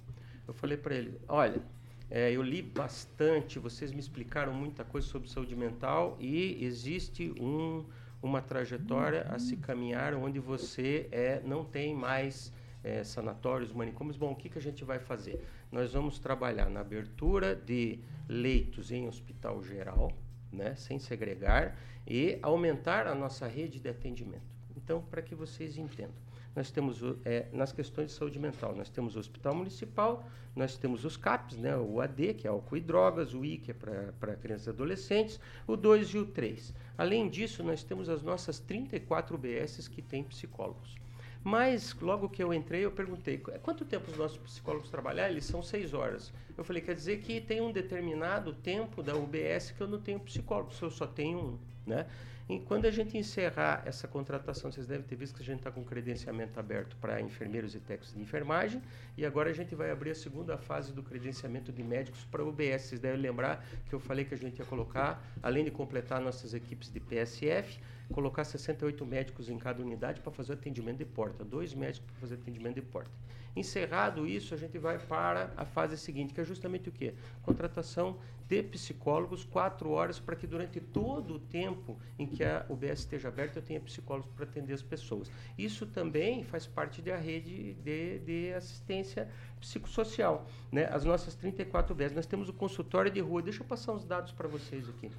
Eu falei para ele: olha, eh, eu li bastante, vocês me explicaram muita coisa sobre saúde mental e existe um, uma trajetória a se caminhar onde você eh, não tem mais eh, sanatórios, manicômios. Bom, o que, que a gente vai fazer? Nós vamos trabalhar na abertura de leitos em hospital geral, né, sem segregar, e aumentar a nossa rede de atendimento. Então, para que vocês entendam, nós temos é, nas questões de saúde mental, nós temos o Hospital Municipal, nós temos os CAPs, né, o AD, que é álcool e drogas, o I, que é para crianças e adolescentes, o 2 e o 3. Além disso, nós temos as nossas 34 UBSs que têm psicólogos. Mas, logo que eu entrei, eu perguntei, "Qu- quanto tempo os nossos psicólogos trabalham? Eles são seis horas. Eu falei, quer dizer que tem um determinado tempo da UBS que eu não tenho psicólogo, se eu só tenho um, né? E quando a gente encerrar essa contratação, vocês devem ter visto que a gente está com credenciamento aberto para enfermeiros e técnicos de enfermagem, e agora a gente vai abrir a segunda fase do credenciamento de médicos para UBS. Vocês devem lembrar que eu falei que a gente ia colocar, além de completar nossas equipes de PSF, colocar 68 médicos em cada unidade para fazer atendimento de porta, dois médicos para fazer atendimento de porta. Encerrado isso, a gente vai para a fase seguinte, que é justamente o quê? Contratação de psicólogos, quatro horas, para que durante todo o tempo em que a UBS esteja aberta, eu tenha psicólogos para atender as pessoas. Isso também faz parte da rede de, de assistência psicossocial. Né? As nossas 34 UBS, nós temos o consultório de rua. Deixa eu passar uns dados para vocês aqui.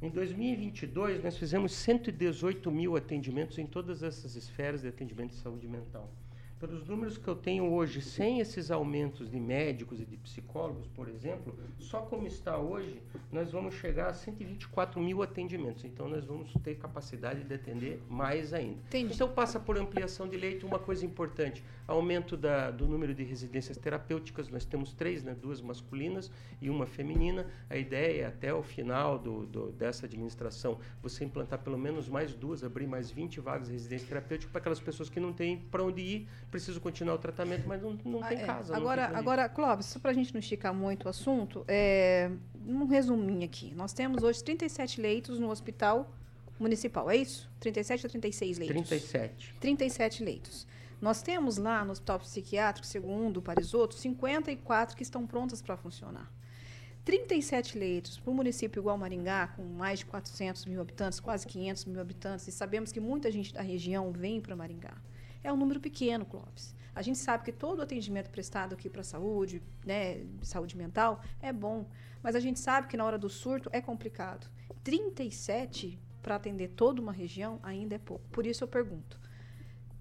Em 2022, nós fizemos 118 mil atendimentos em todas essas esferas de atendimento de saúde mental. Pelos números que eu tenho hoje, sem esses aumentos de médicos e de psicólogos, por exemplo, só como está hoje, nós vamos chegar a 124 mil atendimentos. Então, nós vamos ter capacidade de atender mais ainda. Entendi. Então, passa por ampliação de leito. Uma coisa importante, aumento da, do número de residências terapêuticas. Nós temos três, né, duas masculinas e uma feminina. A ideia é, até o final do, do, dessa administração, você implantar pelo menos mais duas, abrir mais 20 vagas de residência terapêutica para aquelas pessoas que não têm para onde ir, precisam continuar o tratamento, mas não, não Ah, tem é. casa. Agora, tem agora Clóvis, só para a gente não esticar muito o assunto, é, um resuminho aqui. Nós temos hoje 37 leitos no hospital municipal, é isso? 37 ou 36 leitos? 37. 37 leitos. Nós temos lá no hospital psiquiátrico, segundo o Parisotto, 54 que estão prontas para funcionar. 37 leitos para um município igual Maringá, com mais de 400 mil habitantes, quase 500 mil habitantes, e sabemos que muita gente da região vem para Maringá. É um número pequeno, Clóvis. A gente sabe que todo o atendimento prestado aqui para a saúde, né, saúde mental, é bom. Mas a gente sabe que na hora do surto é complicado. 37 para atender toda uma região ainda é pouco. Por isso eu pergunto: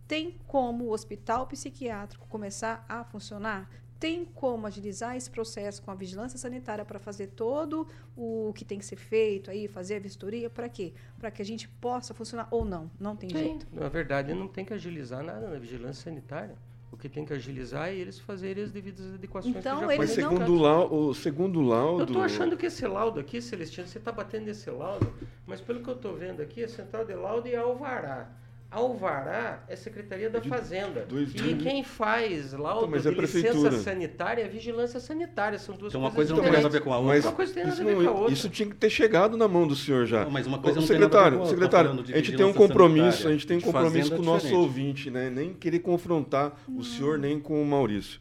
tem como o hospital psiquiátrico começar a funcionar? Tem como agilizar esse processo com a vigilância sanitária para fazer todo o que tem que ser feito aí, fazer a vistoria? Para quê? Para que a gente possa funcionar ou não? Não tem jeito. Na verdade, não tem que agilizar nada na vigilância sanitária. O que tem que agilizar é eles fazerem as devidas adequações Então, que já eles Mas foram não- segundo o segundo laudo... Eu estou achando que esse laudo aqui, Celestino, você está batendo nesse laudo, mas pelo que eu estou vendo aqui, é Central de Laudo e Alvará. Alvará é Secretaria da De Fazenda. dois e quem faz laudo Então, mas é de licença sanitária é vigilância sanitária. São duas Então uma coisas coisa não tem nada a ver com a outra. Mas Uma coisa tem nada isso, a ver não- com a outra. isso tinha que ter chegado na mão do senhor já. Não, mas uma coisa Ô, não tem nada a ver secretário, com a outra. secretário, de a gente tem um compromisso, a gente tem um compromisso com o nosso diferente. ouvinte, né? Nem querer confrontar o senhor nem com o Maurício.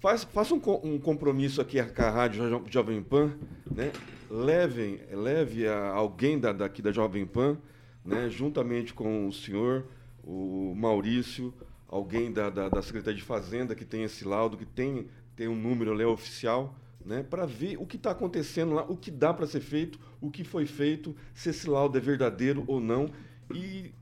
Faz, faça um, um compromisso aqui com a Rádio Jo- Jovem Pan, né? Levem, leve a, alguém da, daqui da Jovem Pan, né? Juntamente com o senhor, o Maurício, alguém da, da, da Secretaria de Fazenda que tem esse laudo, que tem, tem um número ali oficial, né? Para ver o que está acontecendo lá, o que dá para ser feito, o que foi feito, se esse laudo é verdadeiro ou não e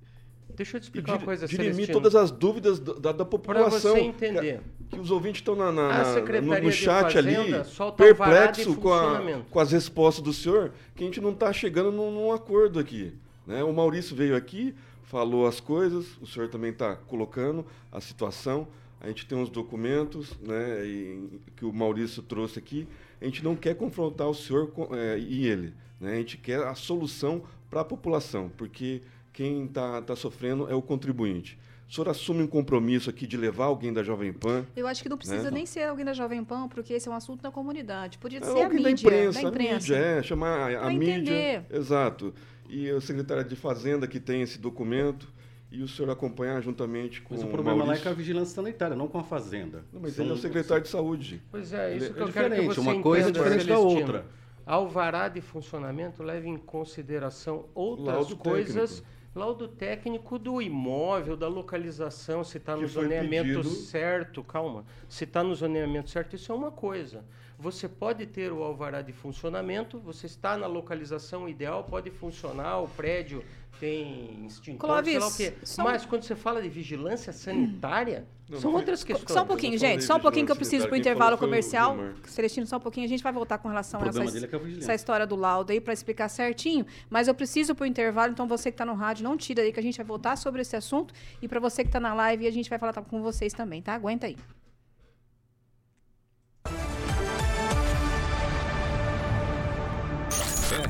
Deixa eu te explicar uma dir- coisa, dirimir Celestino. todas as dúvidas da, da- da Para população. você entender. Que, que os ouvintes estão na, na- no, no chat Fazenda ali, perplexo com, a, com as respostas do senhor, que a gente não está chegando num, num acordo aqui. Né? O Maurício veio aqui, falou as coisas, o senhor também está colocando a situação. a gente tem uns documentos né, e, que o Maurício trouxe aqui. A gente não quer confrontar o senhor com, é, e ele. Né? A gente quer a solução para a população, porque quem está tá sofrendo é o contribuinte. O senhor assume um compromisso aqui de levar alguém da Jovem Pan? Eu acho que não precisa né? nem ser alguém da Jovem Pan, porque esse é um assunto da comunidade. Podia é ser a mídia, da imprensa, da imprensa. A mídia, é, chamar a, a mídia. Exato. E o secretário de Fazenda que tem esse documento e o senhor acompanhar juntamente com mas o problema Maurício. lá é com a vigilância sanitária, não com a fazenda. Não, mas São... ele é o secretário de saúde. Pois é, isso é que eu diferente. quero que você Uma coisa é diferente da outra. Alvará de funcionamento leva em consideração outras Laudo coisas. Técnico. Laudo técnico do imóvel, da localização, se está no zoneamento certo, calma. Se está no zoneamento certo, isso é uma coisa. Você pode ter o alvará de funcionamento, você está na localização ideal, pode funcionar, o prédio tem extintor, Clóvis, sei lá o quê. Mas quando você fala de vigilância sanitária, não, são não outras questões. Só um pouquinho, gente, só um pouquinho que eu preciso para o intervalo comercial. Celestino, só um pouquinho, a gente vai voltar com relação a essa, é essa história do laudo aí para explicar certinho. Mas eu preciso para o intervalo, então você que está no rádio, não tira aí que a gente vai voltar sobre esse assunto. E para você que está na live, a gente vai falar com vocês também, tá? Aguenta aí.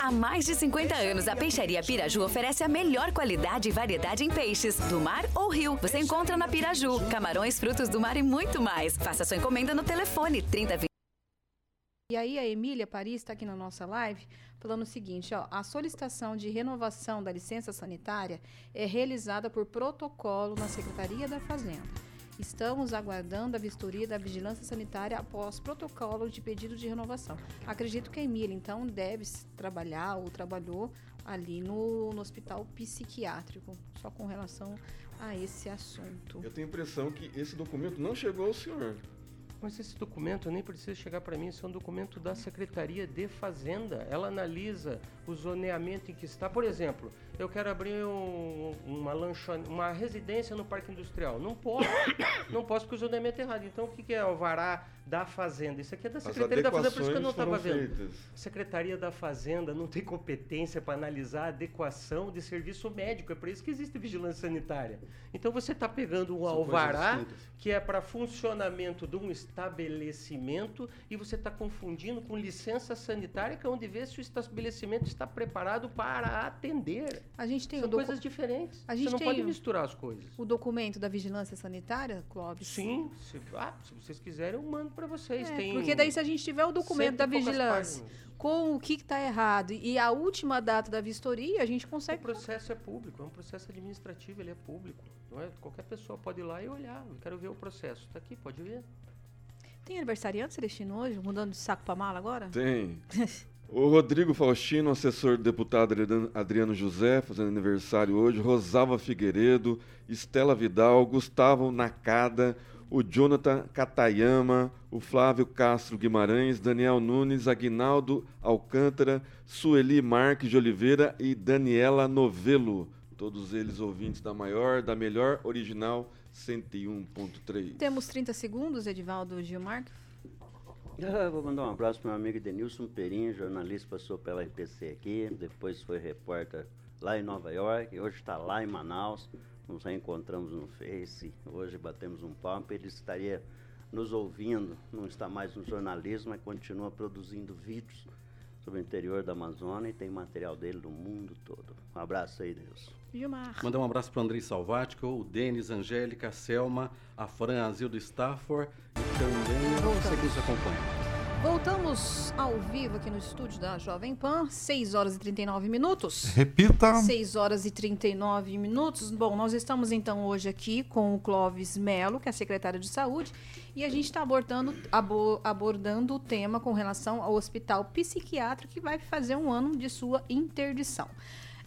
Há mais de 50 anos, a Peixaria Piraju oferece a melhor qualidade e variedade em peixes, do mar ou rio. Você encontra na Piraju, camarões, frutos do mar e muito mais. Faça sua encomenda no telefone 3020. E aí a Emília Paris está aqui na nossa live falando o seguinte, ó, a solicitação de renovação da licença sanitária é realizada por protocolo na Secretaria da Fazenda. Estamos aguardando a vistoria da vigilância sanitária após protocolo de pedido de renovação. Acredito que a Emília, então, deve trabalhar ou trabalhou ali no, no hospital psiquiátrico, só com relação a esse assunto. Eu tenho a impressão que esse documento não chegou ao senhor. Mas esse documento nem precisa chegar para mim, isso é um documento da Secretaria de Fazenda. Ela analisa o zoneamento em que está. Por exemplo, eu quero abrir um, uma lanchone, uma residência no Parque Industrial. Não posso, não posso porque o zoneamento é errado. Então o que, que é o vará da Fazenda? Isso aqui é da Secretaria da Fazenda, por isso que eu não estava vendo. A Secretaria da Fazenda não tem competência para analisar a adequação de serviço médico. É por isso que existe vigilância sanitária. Então você está pegando um São alvará que é para funcionamento de um estabelecimento e você está confundindo com licença sanitária, que é onde vê se o estabelecimento está preparado para atender. A gente tem São coisas diferentes. A gente Você não pode misturar as coisas. O documento da vigilância sanitária, Clóvis? Sim. Se, ah, se vocês quiserem, eu mando para vocês. É, tem porque daí se a gente tiver o documento da vigilância com o que está errado e a última data da vistoria, a gente consegue... O processo é público, é um processo administrativo, ele é público. Não é? Qualquer pessoa pode ir lá e olhar. Eu quero ver o processo. Está aqui, pode ver. Tem aniversariante, Celestino, hoje? Mudando de saco para mala agora? Tem. O Rodrigo Faustino, assessor do deputado Adriano José, fazendo aniversário hoje. Rosalva Figueiredo, Estela Vidal, Gustavo Nakada, o Jonathan Katayama, o Flávio Castro Guimarães, Daniel Nunes, Aguinaldo Alcântara, Sueli Marques de Oliveira e Daniela Novelo. Todos eles ouvintes da maior, da melhor original 101.3. Temos 30 segundos, Edivaldo Gilmar. Ah, vou mandar um abraço para meu amigo Denilson Perim, jornalista, passou pela RPC aqui, depois foi repórter lá em Nova York, hoje está lá em Manaus. Nos reencontramos no Face, hoje batemos um papo. Ele estaria nos ouvindo, não está mais no jornalismo, mas continua produzindo vídeos sobre o interior da Amazônia e tem material dele do mundo todo. Um abraço aí, Deus. Gilmar. Mandar um abraço para o Andrei Salvático, o Denis, Angélica, a Selma, a Fran Azil do Stafford e também você que nos acompanha. Voltamos ao vivo aqui no estúdio da Jovem Pan, 6 horas e 39 minutos. Repita. 6 horas e 39 minutos. Bom, nós estamos então hoje aqui com o Clóvis Melo, que é secretário de Saúde, e a gente está abordando, abo, abordando o tema com relação ao hospital psiquiátrico que vai fazer um ano de sua interdição.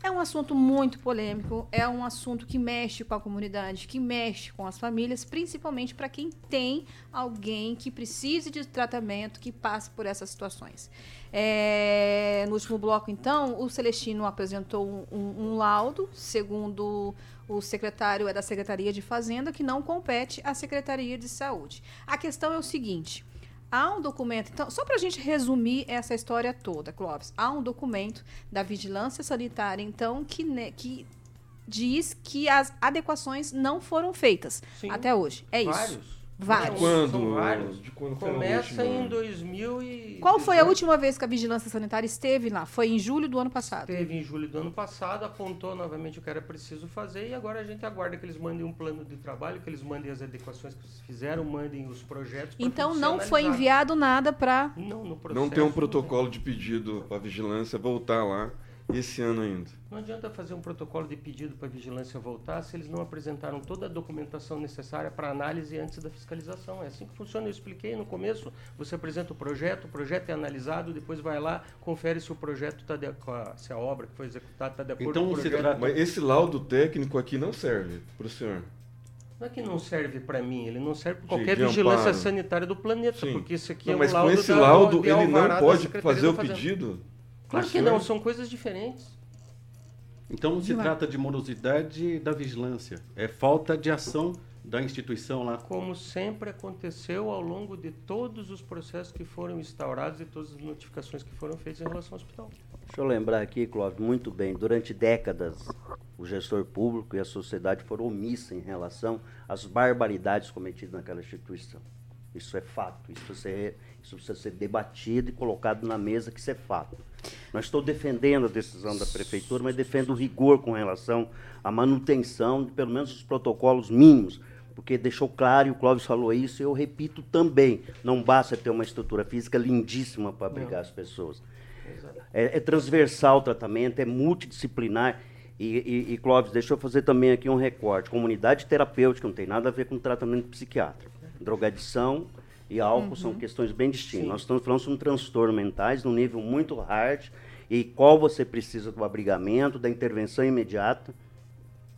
É um assunto muito polêmico, é um assunto que mexe com a comunidade, que mexe com as famílias, principalmente para quem tem alguém que precise de tratamento, que passe por essas situações. É, no último bloco, então, o Celestino apresentou um, um, um laudo, segundo o secretário é da Secretaria de Fazenda, que não compete à Secretaria de Saúde. A questão é o seguinte: há um documento, então, só para a gente resumir essa história toda, Clóvis, há um documento da Vigilância Sanitária, então, que, né, que diz que as adequações não foram feitas Sim. até hoje. É Vários. isso. Vários. De quando? São vários. De quando Começa em 2000 e... Qual foi a última vez que a Vigilância Sanitária esteve lá? Foi em julho do ano passado. Teve em julho do ano passado, apontou novamente o que era preciso fazer e agora a gente aguarda que eles mandem um plano de trabalho, que eles mandem as adequações que eles fizeram, mandem os projetos. Então não foi enviado nada para. Não, no processo, Não tem um protocolo de pedido para a vigilância voltar lá esse ano ainda. Não adianta fazer um protocolo de pedido para a vigilância voltar se eles não apresentaram toda a documentação necessária para análise antes da fiscalização. É assim que funciona. Eu expliquei no começo. Você apresenta o projeto, o projeto é analisado, depois vai lá, confere se o projeto está se a obra que foi executada está de acordo Então, com o projeto. trata- Mas esse laudo técnico aqui não serve para o senhor. Não é que não serve para mim, ele não serve para De- qualquer de vigilância amparo. sanitária do planeta, Sim. porque isso aqui Não, é um mas com laudo esse da- laudo de ele não da pode fazer da o pedido? Claro que não, são coisas diferentes. Então não se trata de morosidade da vigilância, é falta de ação da instituição lá. Como sempre aconteceu ao longo de todos os processos que foram instaurados e todas as notificações que foram feitas em relação ao hospital. Deixa eu lembrar aqui, Clóvis, muito bem, durante décadas o gestor público e a sociedade foram omissas em relação às barbaridades cometidas naquela instituição. Isso é fato, isso ser, isso precisa ser debatido e colocado na mesa que isso é fato. Não estou defendendo a decisão da prefeitura, mas defendo o rigor com relação à manutenção de pelo menos os protocolos mínimos, porque deixou claro, e o Clóvis falou isso, e eu repito também, não basta ter uma estrutura física lindíssima para abrigar as pessoas. É, é transversal o tratamento, é multidisciplinar. E, e, e, Clóvis, deixa eu fazer também aqui um recorte. Comunidade terapêutica não tem nada a ver com tratamento psiquiátrico. Drogadição e álcool são questões bem distintas. Nós estamos falando sobre transtornos mentais num nível muito hard e qual você precisa do abrigamento, da intervenção imediata.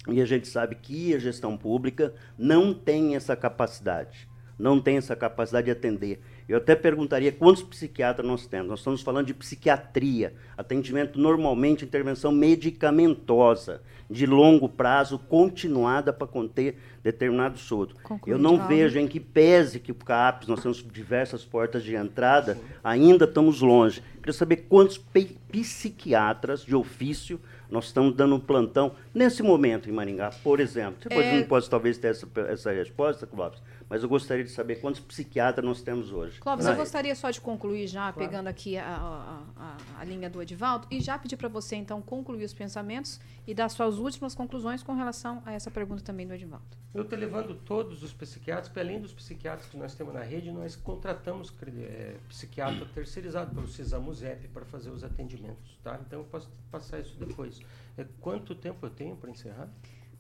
E a gente sabe que a gestão pública não tem essa capacidade, não tem essa capacidade de atender. Eu até perguntaria quantos psiquiatras nós temos. Nós estamos falando de psiquiatria, atendimento normalmente, intervenção medicamentosa, de longo prazo, continuada para conter determinado surto. Eu não vejo em que pese que o CAPES, nós temos diversas portas de entrada, ainda estamos longe. Queria saber quantos psiquiatras de ofício nós estamos dando um plantão nesse momento em Maringá, por exemplo. Você pode, É. não pode talvez ter essa, essa resposta, Clóvis, mas eu gostaria de saber quantos psiquiatras nós temos hoje. Clóvis, eu gostaria só de concluir já, pegando aqui a, a- a- a linha do Edivaldo, e já pedir para você, então, concluir os pensamentos e dar suas últimas conclusões com relação a essa pergunta também do Edivaldo. Eu estou levando todos os psiquiatras, porque além dos psiquiatras que nós temos na rede, nós contratamos eh, psiquiatra terceirizado pelo CISAMUSEP para fazer os atendimentos. Tá? Então eu posso passar isso depois. Eh, quanto tempo eu tenho para encerrar?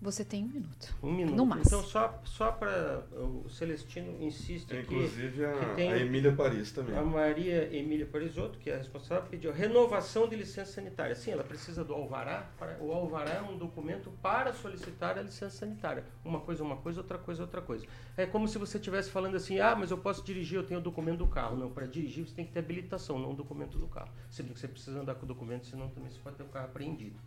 Você tem um minuto. Um minuto. No máximo. Então, só, só para. O Celestino insiste aqui. Inclusive a, que tem a Emília Paris também. A Maria Emília Parisotto, que é a responsável, pediu renovação de licença sanitária. Sim, ela precisa do alvará. Para, o alvará é um documento para solicitar a licença sanitária. Uma coisa é uma coisa, outra coisa é outra coisa. É como se você estivesse falando assim, ah, mas eu posso dirigir, eu tenho o documento do carro. Não, para dirigir você tem que ter habilitação, não o documento do carro. Se bem que você precisa andar com o documento, senão também você pode ter o carro apreendido.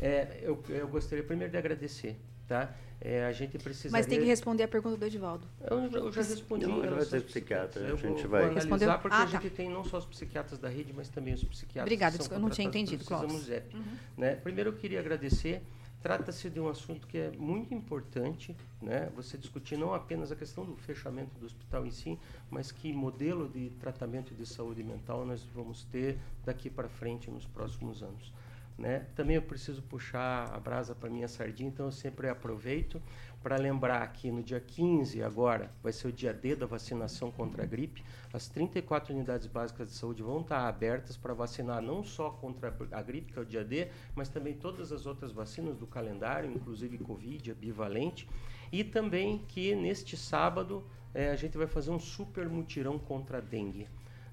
É, eu, eu gostaria primeiro de agradecer, tá? É, a gente precisaria... Mas tem que responder a pergunta do Edivaldo. Eu, eu já respondi. Não, ele vai aos psiquiatra, psiquiatras. a Eu gente vou, vai- vou analisar Respondeu? porque Ah, a tá. gente tem não só os psiquiatras da rede, mas também os psiquiatras Obrigada, eu não tinha entendido, Clóvis. CISAMUSEP, né? Primeiro eu queria agradecer. Trata-se de um assunto que é muito importante, né? Você discutir não apenas a questão do fechamento do hospital em si, mas que modelo de tratamento de saúde mental nós vamos ter daqui para frente nos próximos anos. Né? Também eu preciso puxar a brasa para minha sardinha, então eu sempre aproveito para lembrar que no dia 15 agora vai ser o dia D da vacinação contra a gripe. As 34 unidades básicas de saúde vão estar abertas para vacinar não só contra a gripe, que é o dia D, mas também todas as outras vacinas do calendário, inclusive Covid, a bivalente. E também que neste sábado eh, a gente vai fazer um super mutirão contra a dengue.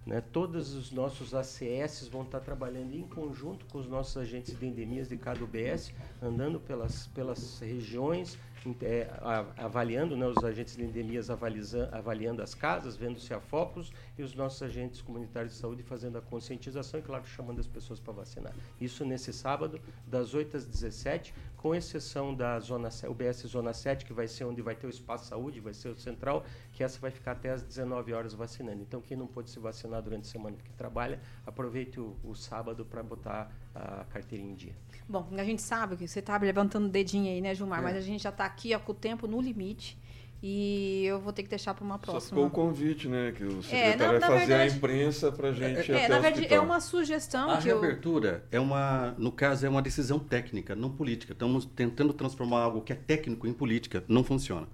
Né? Todos os nossos ACS vão estar trabalhando em conjunto com os nossos agentes de endemias de cada UBS, andando pelas, pelas regiões, é, avaliando né, os agentes de endemias avaliando as casas, vendo se há focos e os nossos agentes comunitários de saúde fazendo a conscientização e, claro, chamando as pessoas para vacinar. Isso nesse sábado, das 8 às 17, com exceção da zona UBS Zona 7, que vai ser onde vai ter o espaço saúde, vai ser o central, que essa vai ficar até às 19 horas vacinando. Então, quem não pôde se vacinar durante a semana que trabalha, aproveite o, o sábado para botar a carteirinha em dia. Bom, a gente sabe que você está levantando o dedinho aí, né, Gilmar? É. Mas a gente já está aqui ó, com o tempo no limite. E eu vou ter que deixar para uma próxima. Só ficou o convite, né? Que o secretário é, vai fazer verdade, a imprensa para a gente. É, na verdade, é uma sugestão. A que reabertura eu... é uma, no caso, é uma decisão técnica, não política. Estamos tentando transformar algo que é técnico em política. Não funciona.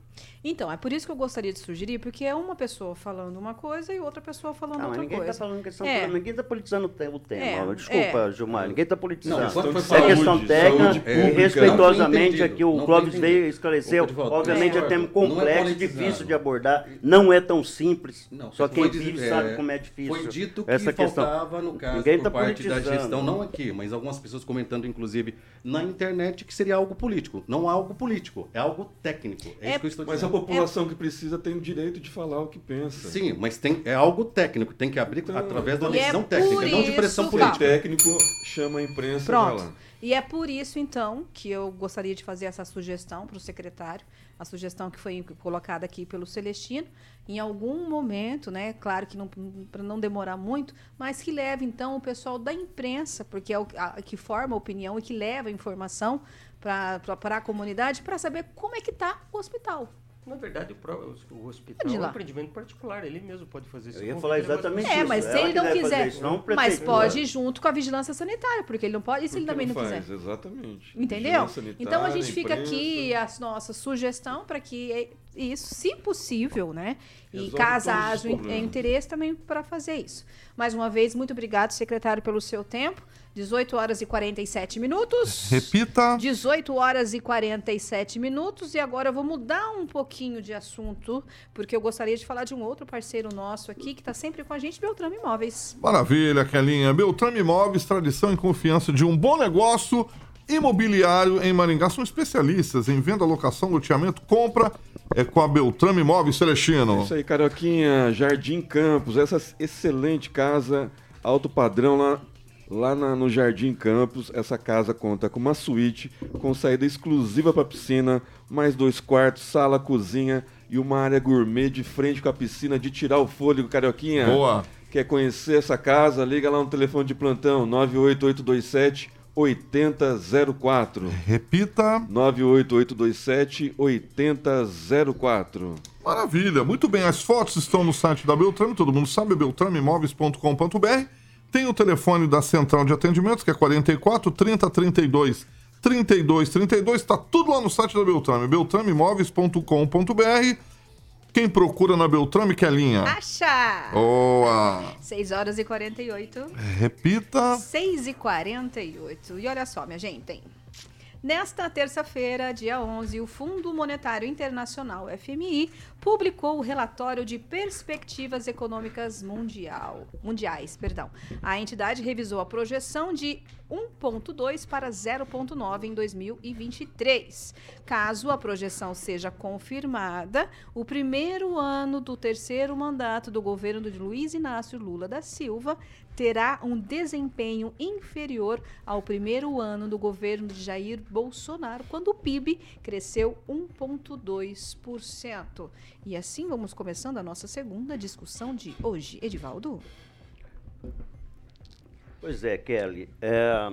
Então, é por isso que eu gostaria de sugerir, porque é uma pessoa falando uma coisa e outra pessoa falando não, outra ninguém tá coisa. Tá falando questão é. Ninguém está politizando o tema. É. Desculpa, é. Gilmar, ninguém está politizando. Não, é questão técnica e respeitosamente aqui o Clóvis veio esclarecer. Obviamente é, é tema complexo, difícil de abordar, não é tão simples. Não, Só quem vive sabe como é difícil. Foi dito que essa faltava, no caso, ninguém por tá parte da gestão, não aqui, mas algumas pessoas comentando, inclusive, na internet, que seria algo político. Não algo político, é algo técnico. É, isso que eu estou dizendo população é... que precisa tem o direito de falar o que pensa. Sim, mas tem, é algo técnico, tem que abrir então, através da decisão é técnica, não de pressão política. O técnico chama a imprensa Pronto. E é por isso, então, que eu gostaria de fazer essa sugestão para o secretário, a sugestão que foi colocada aqui pelo Celestino, em algum momento, né? Claro que não para não demorar muito, mas que leve então o pessoal da imprensa, porque é o a, que forma a opinião e que leva a informação para a comunidade para saber como é que está o hospital. Na verdade, o, o hospital é um empreendimento particular, ele mesmo pode fazer isso. Eu ia falar exatamente é, isso. É, mas se ele não quiser, mas pode ir junto com a vigilância sanitária, porque ele não pode, e se ele também não, não quiser? Exatamente. Entendeu? Então a gente fica aqui a nossa sugestão para que isso, se possível, né? E caso haja interesse também para fazer isso. Mais uma vez, muito obrigado, secretário, pelo seu tempo. 18 horas e 47 minutos. Repita. 18 horas e 47 minutos. E agora eu vou mudar um pouquinho de assunto, porque eu gostaria de falar de um outro parceiro nosso aqui, que está sempre com a gente, Beltrame Imóveis. Maravilha, Kelinha. Beltrame Imóveis, tradição e confiança de um bom negócio imobiliário em Maringá. São especialistas em venda, locação, loteamento, compra. É com a Beltrame Imóveis Celestino. É isso aí, Carioquinha, Jardim Campos, essa excelente casa alto padrão lá Lá na, no Jardim Campos, essa casa conta com uma suíte com saída exclusiva para piscina, mais dois quartos, sala, cozinha e uma área gourmet de frente com a piscina de tirar o fôlego, Carioquinha. Boa! Quer conhecer essa casa? Liga lá no telefone de plantão 98827 8004. Repita. 98827 8004. Maravilha, muito bem. As fotos estão no site da Beltrame, todo mundo sabe, beltrameimóveis.com.br. Tem o telefone da central de atendimento, que é 44 30 32 32 32. Está tudo lá no site da Beltrame, beltrameimóveis.com.br. Quem procura na Beltrame, que é linha? Acha! Boa! 6 horas e 48. Repita. 6 e 48. E olha só, minha gente, Nesta terça-feira, dia 11, o Fundo Monetário Internacional, FMI, publicou o relatório de perspectivas econômicas mundial, mundiais. Perdão. A entidade revisou a projeção de 1,2 para 0,9 em 2023. Caso a projeção seja confirmada, o primeiro ano do terceiro mandato do governo de Luiz Inácio Lula da Silva terá um desempenho inferior ao primeiro ano do governo de Jair Bolsonaro, quando o PIB cresceu 1,2%. E assim vamos começando a nossa segunda discussão de hoje. Edivaldo? Pois é, Kelly. É,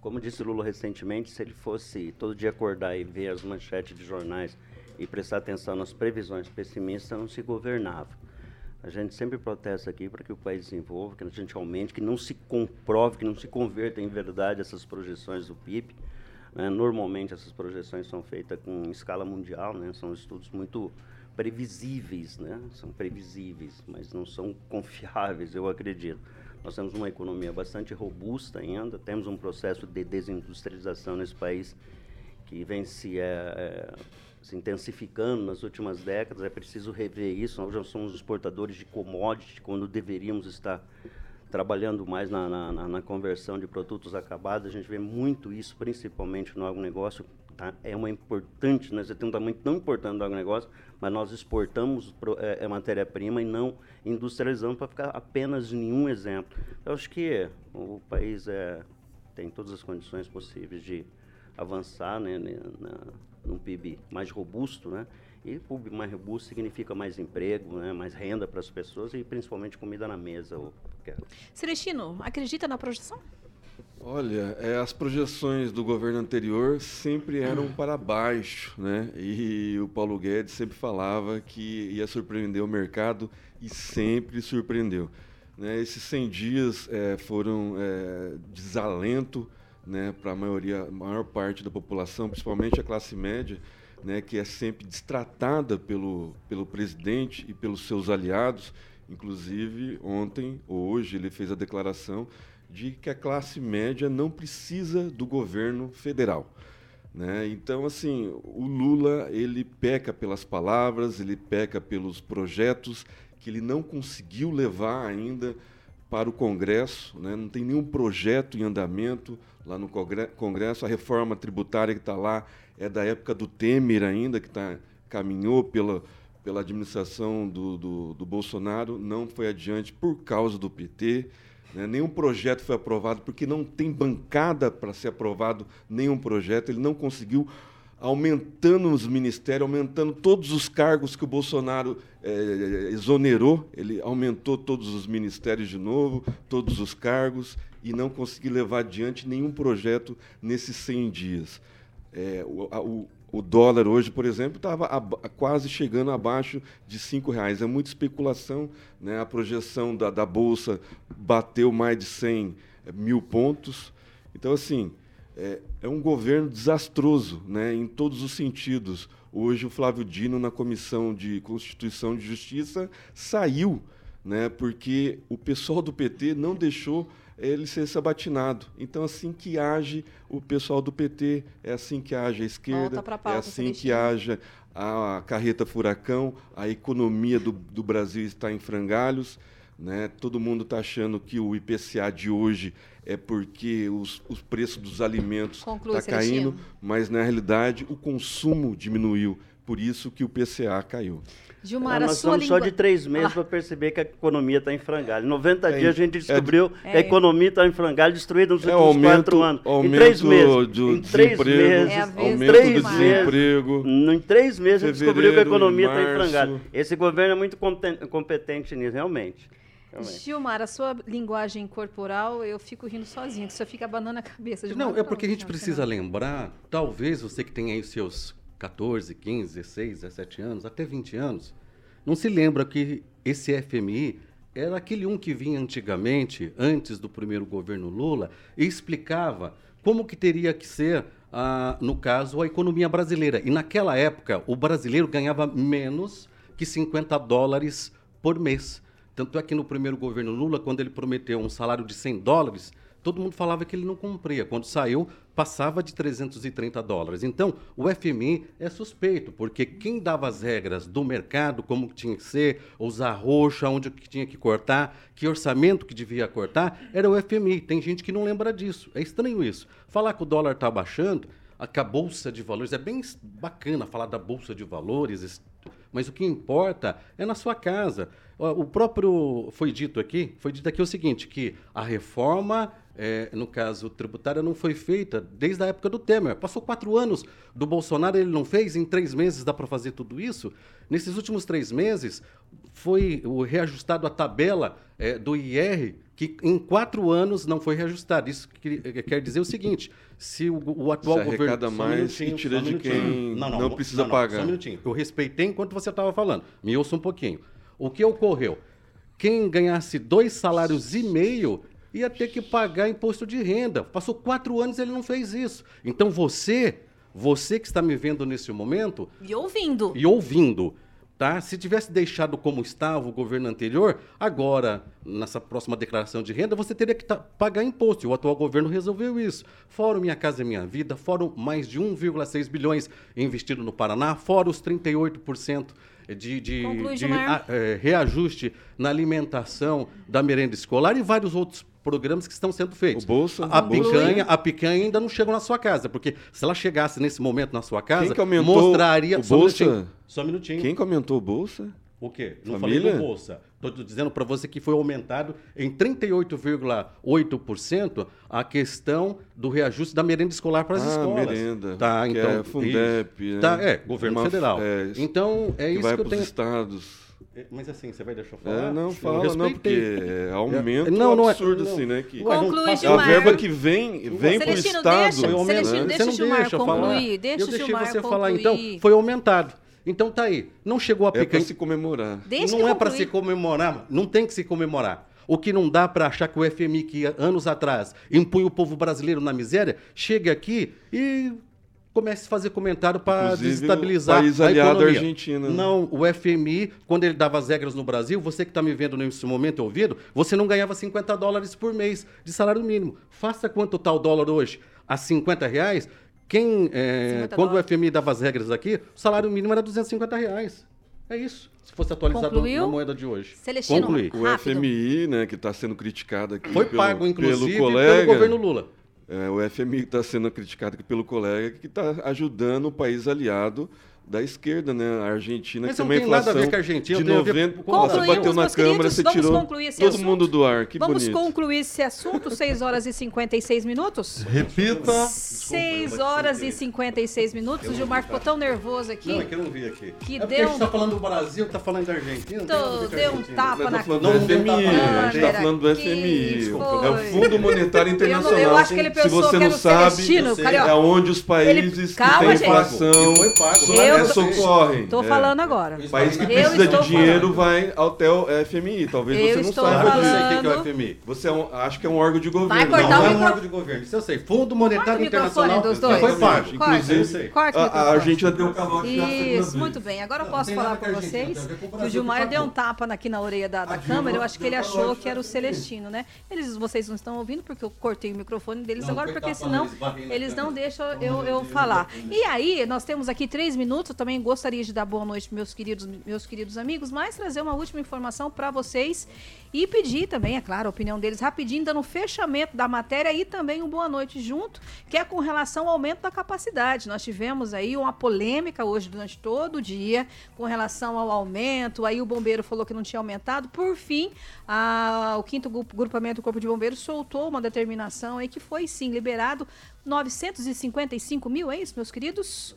como disse Lula recentemente, se ele fosse todo dia acordar e ver as manchetes de jornais e prestar atenção nas previsões pessimistas, não se governava. A gente sempre protesta aqui para que o país desenvolva, que a gente aumente, que não se comprove, que não se converta em verdade essas projeções do PIB. Né? Normalmente essas projeções são feitas com escala mundial, né? são estudos muito previsíveis, né? são previsíveis, mas não são confiáveis, eu acredito. Nós temos uma economia bastante robusta ainda, temos um processo de desindustrialização nesse país que vem se é, se intensificando nas últimas décadas. É preciso rever isso. Nós já somos exportadores de commodity, quando deveríamos estar trabalhando mais na, na, na, conversão de produtos acabados. A gente vê muito isso, principalmente no agronegócio. Tá? É uma importante, nós temos um tamanho tão importante do agronegócio, mas nós exportamos é, é matéria-prima e não industrializamos para ficar apenas em um exemplo. Eu acho que o país é, tem todas as condições possíveis de avançar né, né na, num PIB mais robusto, né? E público mais robusto significa mais emprego, né, mais renda para as pessoas e principalmente comida na mesa. Celestino, acredita na projeção? Olha, é, as projeções do governo anterior sempre eram para baixo, né? E o Paulo Guedes sempre falava que ia surpreender o mercado e sempre surpreendeu. Né? Esses 100 dias é, foram é, desalento né, para a maioria, maior parte da população, principalmente a classe média, né, que é sempre destratada pelo, pelo presidente e pelos seus aliados. Inclusive, ontem hoje, ele fez a declaração de que a classe média não precisa do governo federal. Né? Então, assim, o Lula ele peca pelas palavras, ele peca pelos projetos que ele não conseguiu levar ainda para o Congresso, né? não tem nenhum projeto em andamento lá no Congresso. A reforma tributária que está lá é da época do Temer ainda, que tá, caminhou pela, pela administração do, do, do Bolsonaro, não foi adiante por causa do PT. Né? Nenhum projeto foi aprovado, porque não tem bancada para ser aprovado nenhum projeto. Ele não conseguiu, aumentando os ministérios, aumentando todos os cargos que o Bolsonaro é, exonerou. Ele aumentou todos os ministérios de novo, todos os cargos, e não conseguiu levar adiante nenhum projeto nesses 100 dias. É, o, a, o, o, dólar hoje, por exemplo, estava quase chegando abaixo de R$ reais. É muita especulação. Né? A projeção da, da Bolsa bateu mais de 100 é, mil pontos. Então, assim, é, é, um governo desastroso né? em todos os sentidos. Hoje, o Flávio Dino, na Comissão de Constituição e Justiça, saiu né? porque o pessoal do PT não deixou ele ser sabatinado. Então, assim que age o pessoal do PT, é assim que age a esquerda, pauta, é assim que age a carreta furacão, a economia do, do Brasil está em frangalhos. Né? Todo mundo está achando que o IPCA de hoje é porque os, os preços dos alimentos estão tá caindo, mas na realidade o consumo diminuiu. Por isso que o PCA caiu. Gilmar, é, nós estamos língua... só de três meses ah. para perceber que a economia está em frangalho. Em 90 é, dias a gente é descobriu é, que a economia está em frangalho, destruída nos é, últimos aumento, quatro anos. Em três meses. Do em três meses. É aumento três do desemprego. Meses, em três meses a gente descobriu que a economia está em frangalho. Esse governo é muito competente nisso, realmente. Gilmar, a sua linguagem corporal, eu fico rindo sozinha, que você fica abanando a cabeça. Gilmar, não, é porque a gente precisa não. lembrar, talvez você que tem aí os seus 14, 15, 16, 17 anos, até 20 anos, não se lembra que esse FMI era aquele um que vinha antigamente, antes do primeiro governo Lula, e explicava como que teria que ser, ah, no caso, a economia brasileira. E naquela época, o brasileiro ganhava menos que 50 dólares por mês. Tanto é que no primeiro governo Lula, quando ele prometeu um salário de 100 dólares, todo mundo falava que ele não cumpria. Quando saiu, passava de 330 dólares. Então, o FMI é suspeito, porque quem dava as regras do mercado, como tinha que ser, usar roxa, onde que tinha que cortar, que orçamento que devia cortar, era o FMI. Tem gente que não lembra disso. É estranho isso. Falar que o dólar está baixando, a bolsa de valores, é bem bacana falar da bolsa de valores, mas o que importa é na sua casa. O próprio foi dito aqui, foi dito aqui o seguinte, que a reforma é, no caso tributária, não foi feita desde a época do Temer. Passou quatro anos do Bolsonaro, ele não fez, em três meses dá para fazer tudo isso. Nesses últimos três meses, foi o reajustado a tabela é, do IR, que em quatro anos não foi reajustado. Isso quer dizer o seguinte: se o, o atual se governo. mais e tira de quem não, não, não precisa não, pagar. Só um minutinho. Eu respeitei enquanto você estava falando. Me ouça um pouquinho. O que ocorreu? Quem ganhasse dois salários e meio ia ter que pagar imposto de renda. Passou quatro anos e ele não fez isso. Então você, você que está me vendo nesse momento. E ouvindo. E ouvindo. Tá? Se tivesse deixado como estava o governo anterior, agora, nessa próxima declaração de renda, você teria que pagar imposto. E o atual governo resolveu isso. Fora o Minha Casa é Minha Vida, fora mais de 1,6 bilhões investido no Paraná, fora os 38% de, de, Conclui, de a- eh, reajuste na alimentação da merenda escolar e vários outros programas que estão sendo feitos. O Bolsa, a picanha, a picanha ainda não chegou na sua casa, porque se ela chegasse nesse momento na sua casa, Quem que aumentou mostraria o só um Bolsa? minutinho. Só um minutinho. Quem que aumentou o Bolsa? O quê? Não Família? falei do Bolsa. Estou dizendo para você que foi aumentado em 38,8% a questão do reajuste da merenda escolar para as Ah, escolas. merenda, Tá, que então. é Fundep, isso. né? Tá, é, governo Uma- federal. é, então, é que isso vai que eu tenho. estados. É, Mas assim, você vai deixar eu falar? É, não, Eu fala, não, respeitei. porque é aumento Não, não é- absurdo, não. assim, né? Que não Conclui, faça- a Gilmar. verba que vem, vem pro Celestino, estado. deixa- Foi aumentado. Celestino, deixa Você o Gilmar deixa eu falar. concluir, deixa eu o deixei Gilmar você falar, então. concluir. Foi aumentado. Então tá aí. Não chegou a É para se comemorar. Deixa não é para concluir. se comemorar, não tem que se comemorar. O que não dá para achar que o FMI, que anos atrás impunha o povo brasileiro na miséria, chegue aqui e comece a fazer comentário para desestabilizar o país a aliado à economia. Argentina. Não, o FMI, quando ele dava as regras no Brasil, você que está me vendo nesse momento ouvido, você não ganhava 50 dólares por mês de salário mínimo. Faça quanto está o dólar hoje? A 50 reais? Quem, é, 50 quando o dólares. FMI dava as regras aqui, o salário mínimo era 250 reais. É isso. Se fosse atualizado Concluiu? na moeda de hoje. Celestino, Concluí. O Rápido. FMI, né, que está sendo criticado aqui Foi pelo, pago, inclusive, pelo colega. pelo governo Lula. É, o FMI está sendo criticado pelo colega que está ajudando o país aliado da esquerda, né? A Argentina, Mas que uma tem nada a inflação ver com a Argentina, de tem a ver 90... com- Nossa, Concluímos, bateu na Câmara, você vamos tirou concluir esse todo assunto. mundo do ar. Que Vamos bonito. concluir esse assunto, 6 horas e 56 minutos? Repita. 6 horas e 56 minutos. O Gilmar ficou tão nervoso aqui. Não, é que eu não vi aqui. Que é porque deu a gente tá falando do Brasil, tá falando da Argentina. Tô- deu um tapa na falando Não, FMI, tá a gente câmera está falando do FMI. É o Fundo Monetário Internacional. eu acho que ele Se pensou você que não era o sabe, é onde os países que têm inflação foi pago. É, socorrem. Tô É. falando agora. O país que precisa de dinheiro falando. vai até o FMI. Talvez Eu você não saiba Eu não disso. sei o que é o falando. FMI. Você é um, acho que é um órgão de governo. Vai Não, cortar não o é um órgão de governo. Isso eu sei. Fundo Monetário o Internacional dos dois. foi pago. Corta, Inclusive, corta o a, a. Argentina deu calote a segunda Isso, muito bem. Agora eu Não, posso falar com vocês o que o Brasil Gilmar deu um tapa aqui na orelha da, da câmera. Eu acho que ele achou que era o Celestino, né? Eles, vocês não estão ouvindo porque eu cortei o microfone deles Não, agora, porque tapa, senão eles não deixam eu, eu falar. E aí, nós temos aqui três minutos. Eu também gostaria de dar boa noite, meus queridos, meus queridos amigos, mas trazer uma última informação para vocês e pedir também, é claro, a opinião deles rapidinho, dando o fechamento da matéria e também um boa noite junto, que é com relação ao aumento da capacidade. Nós tivemos aí uma polêmica hoje durante todo o dia com relação ao aumento. Aí o bombeiro falou que não tinha aumentado. Por fim, a- o quinto gru- grupamento do Corpo de Bombeiros soltou uma determinação aí que foi sim liberado 955 mil, é isso, meus queridos?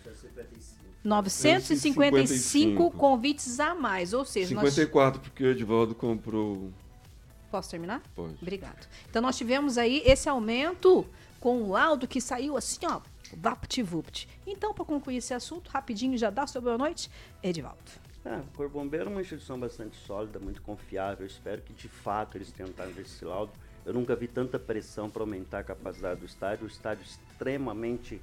955 955 convites a mais, ou seja, nós 54, porque o Edivaldo comprou. Posso terminar? Pode. Obrigado. Então nós tivemos aí esse aumento com o laudo que saiu assim, ó, vapt-vupt. Então, para concluir esse assunto, rapidinho, já dá seu boa noite, Edivaldo. É, o Corpo Bombeiro é uma instituição bastante sólida, muito confiável. Eu espero que de fato eles tentaram esse laudo. Eu nunca vi tanta pressão para aumentar a capacidade do estádio. O estádio extremamente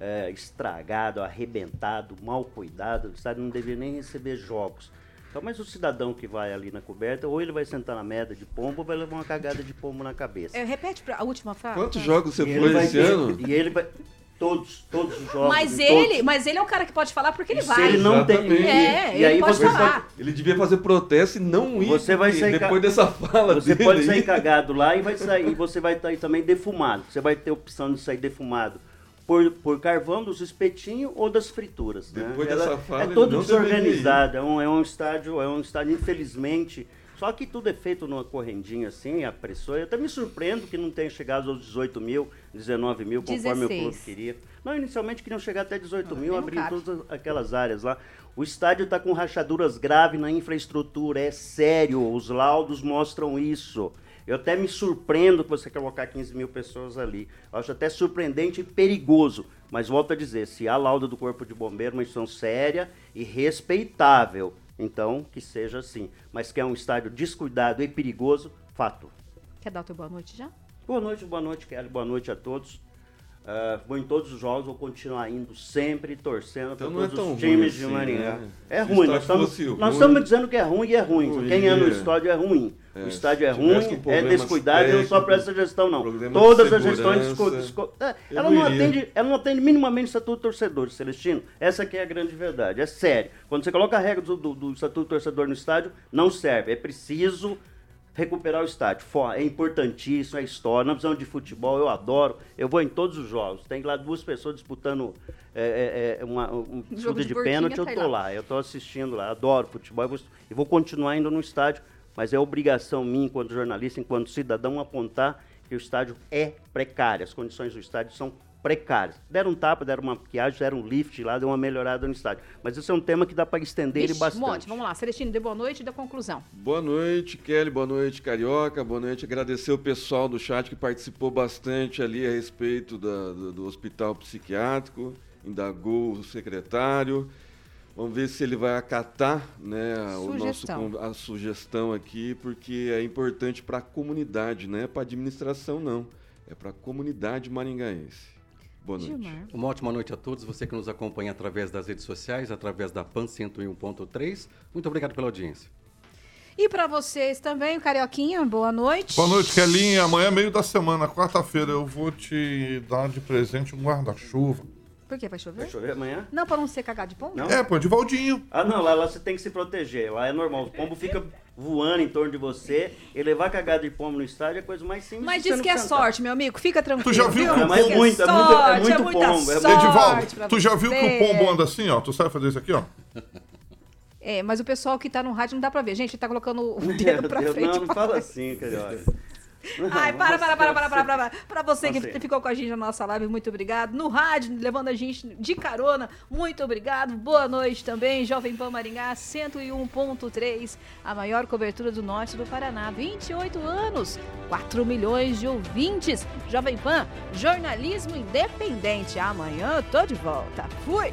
é, estragado, arrebentado, mal cuidado. O estádio não deveria nem receber jogos. Então, mas o cidadão que vai ali na coberta, ou ele vai sentar na merda de pombo, ou vai levar uma cagada de pombo na cabeça. É, repete a última frase. Quantos jogos você E ele foi esse ter- ano? E ele vai. Todos, todos os jogos. Mas ele, todos. mas ele é o cara que pode falar porque ele E se vai. ele não tem. Exatamente. É, e ele aí pode você falar. Ele devia fazer protesto e não ir. Você vai porque sair ca- depois dessa fala Você dele pode sair cagado lá e vai sair, e você vai estar também defumado. Você vai ter a opção de sair defumado por, por carvão dos espetinhos ou das frituras. né? Depois Ela- dessa fala, é todo desorganizado. É um, é um estádio, é um estádio, infelizmente. Só que tudo é feito numa correndinha assim, a pressão. Eu até me surpreendo que não tenha chegado aos 18 mil, 19 mil, conforme o 16. clube queria. Não, inicialmente queriam chegar até 18 mil, nem abrir cabe. todas aquelas áreas lá. O estádio está com rachaduras graves na infraestrutura, é sério, os laudos mostram isso. Eu até me surpreendo que você quer colocar 15 mil pessoas ali. Eu acho até surpreendente e perigoso. Mas volto a dizer, se há laudo do Corpo de Bombeiro, uma instituição séria e respeitável, então que seja assim. Mas que é um estádio descuidado e perigoso, fato. Quer dar o teu boa noite já? Boa noite, boa noite, Kelly. Boa noite a todos. Uh, vou em todos os jogos, vou continuar indo sempre, torcendo Então para é todos tão os times ruim de assim, Maringá. né? É ruim, nós estamos, nós estamos dizendo que é ruim e é ruim. Ruim, Quem anda no é. estádio é ruim. É, o estádio é ruim, é descuidado e não só para essa gestão, não. Todas as gestões. desco- desco- é, ela, não atende, ela não atende minimamente o Estatuto do Torcedor, Celestino. Essa que é a grande verdade. É sério. Quando você coloca a regra do, do, do Estatuto do Torcedor no estádio, não serve. É preciso recuperar o estádio. É importantíssimo, é história. Nós precisamos de futebol, eu adoro. Eu vou em todos os jogos. Tem lá duas pessoas disputando é, é, é, uma, um disputa de de, pênalti, eu tá tô lá. lá. Eu tô assistindo lá, adoro futebol. E vou continuar indo no estádio, mas é obrigação minha, enquanto jornalista, enquanto cidadão, apontar que o estádio é precário. As condições do estádio são precárias. Deram um tapa, deram uma maquiagem, deram um lift lá, deu uma melhorada no estádio. Mas esse é um tema que dá para estender ele Ixi, bastante. monte. Vamos lá, Celestino, dê boa noite e dê conclusão. Boa noite, Kelly. Boa noite, Carioca. Boa noite. Agradecer o pessoal do chat que participou bastante ali a respeito da- do, do hospital psiquiátrico. Indagou o secretário. Vamos ver se ele vai acatar né, o nosso, a sugestão aqui, porque é importante para a comunidade, não é para a administração, não. É para a comunidade maringaense. Boa noite. Gilmar. Uma ótima noite a todos, você que nos acompanha através das redes sociais, através da PAN 101.3. Muito obrigado pela audiência. E para vocês também, o Carioquinha, boa noite. Boa noite, Kelinha. Amanhã é meio da semana, quarta-feira, eu vou te dar de presente um guarda-chuva. Por quê? Vai chover? Vai chover amanhã? Não, para não ser cagado de pombo? Não? É, pô, de Valdinho. Ah, não, lá, lá você tem que se proteger. Lá é normal. O pombo fica voando em torno de você. Ele levar cagada de pombo no estádio é a coisa mais simples. Mas diz que é cantar. sorte, meu amigo. Fica tranquilo. Tu já viu viu? que o pombo- É muito- é muito- é muito muita pombo, é Edivaldo, pra tu já viu que o pombo anda assim, ó? Tu sabe fazer isso aqui, ó? É, mas o pessoal que tá no rádio não dá pra ver. Gente, ele tá colocando o dedo pra frente. não, não fala assim, carioca. Ai, para, para, para, para, para, para. Pra você que Você. ficou com a gente na nossa live, muito obrigado. No rádio, levando a gente de carona, muito obrigado. Boa noite também, Jovem Pan Maringá 101.3, a maior cobertura do norte do Paraná. 28 anos, 4 milhões de ouvintes. Jovem Pan, jornalismo independente. Amanhã eu tô de volta. Fui!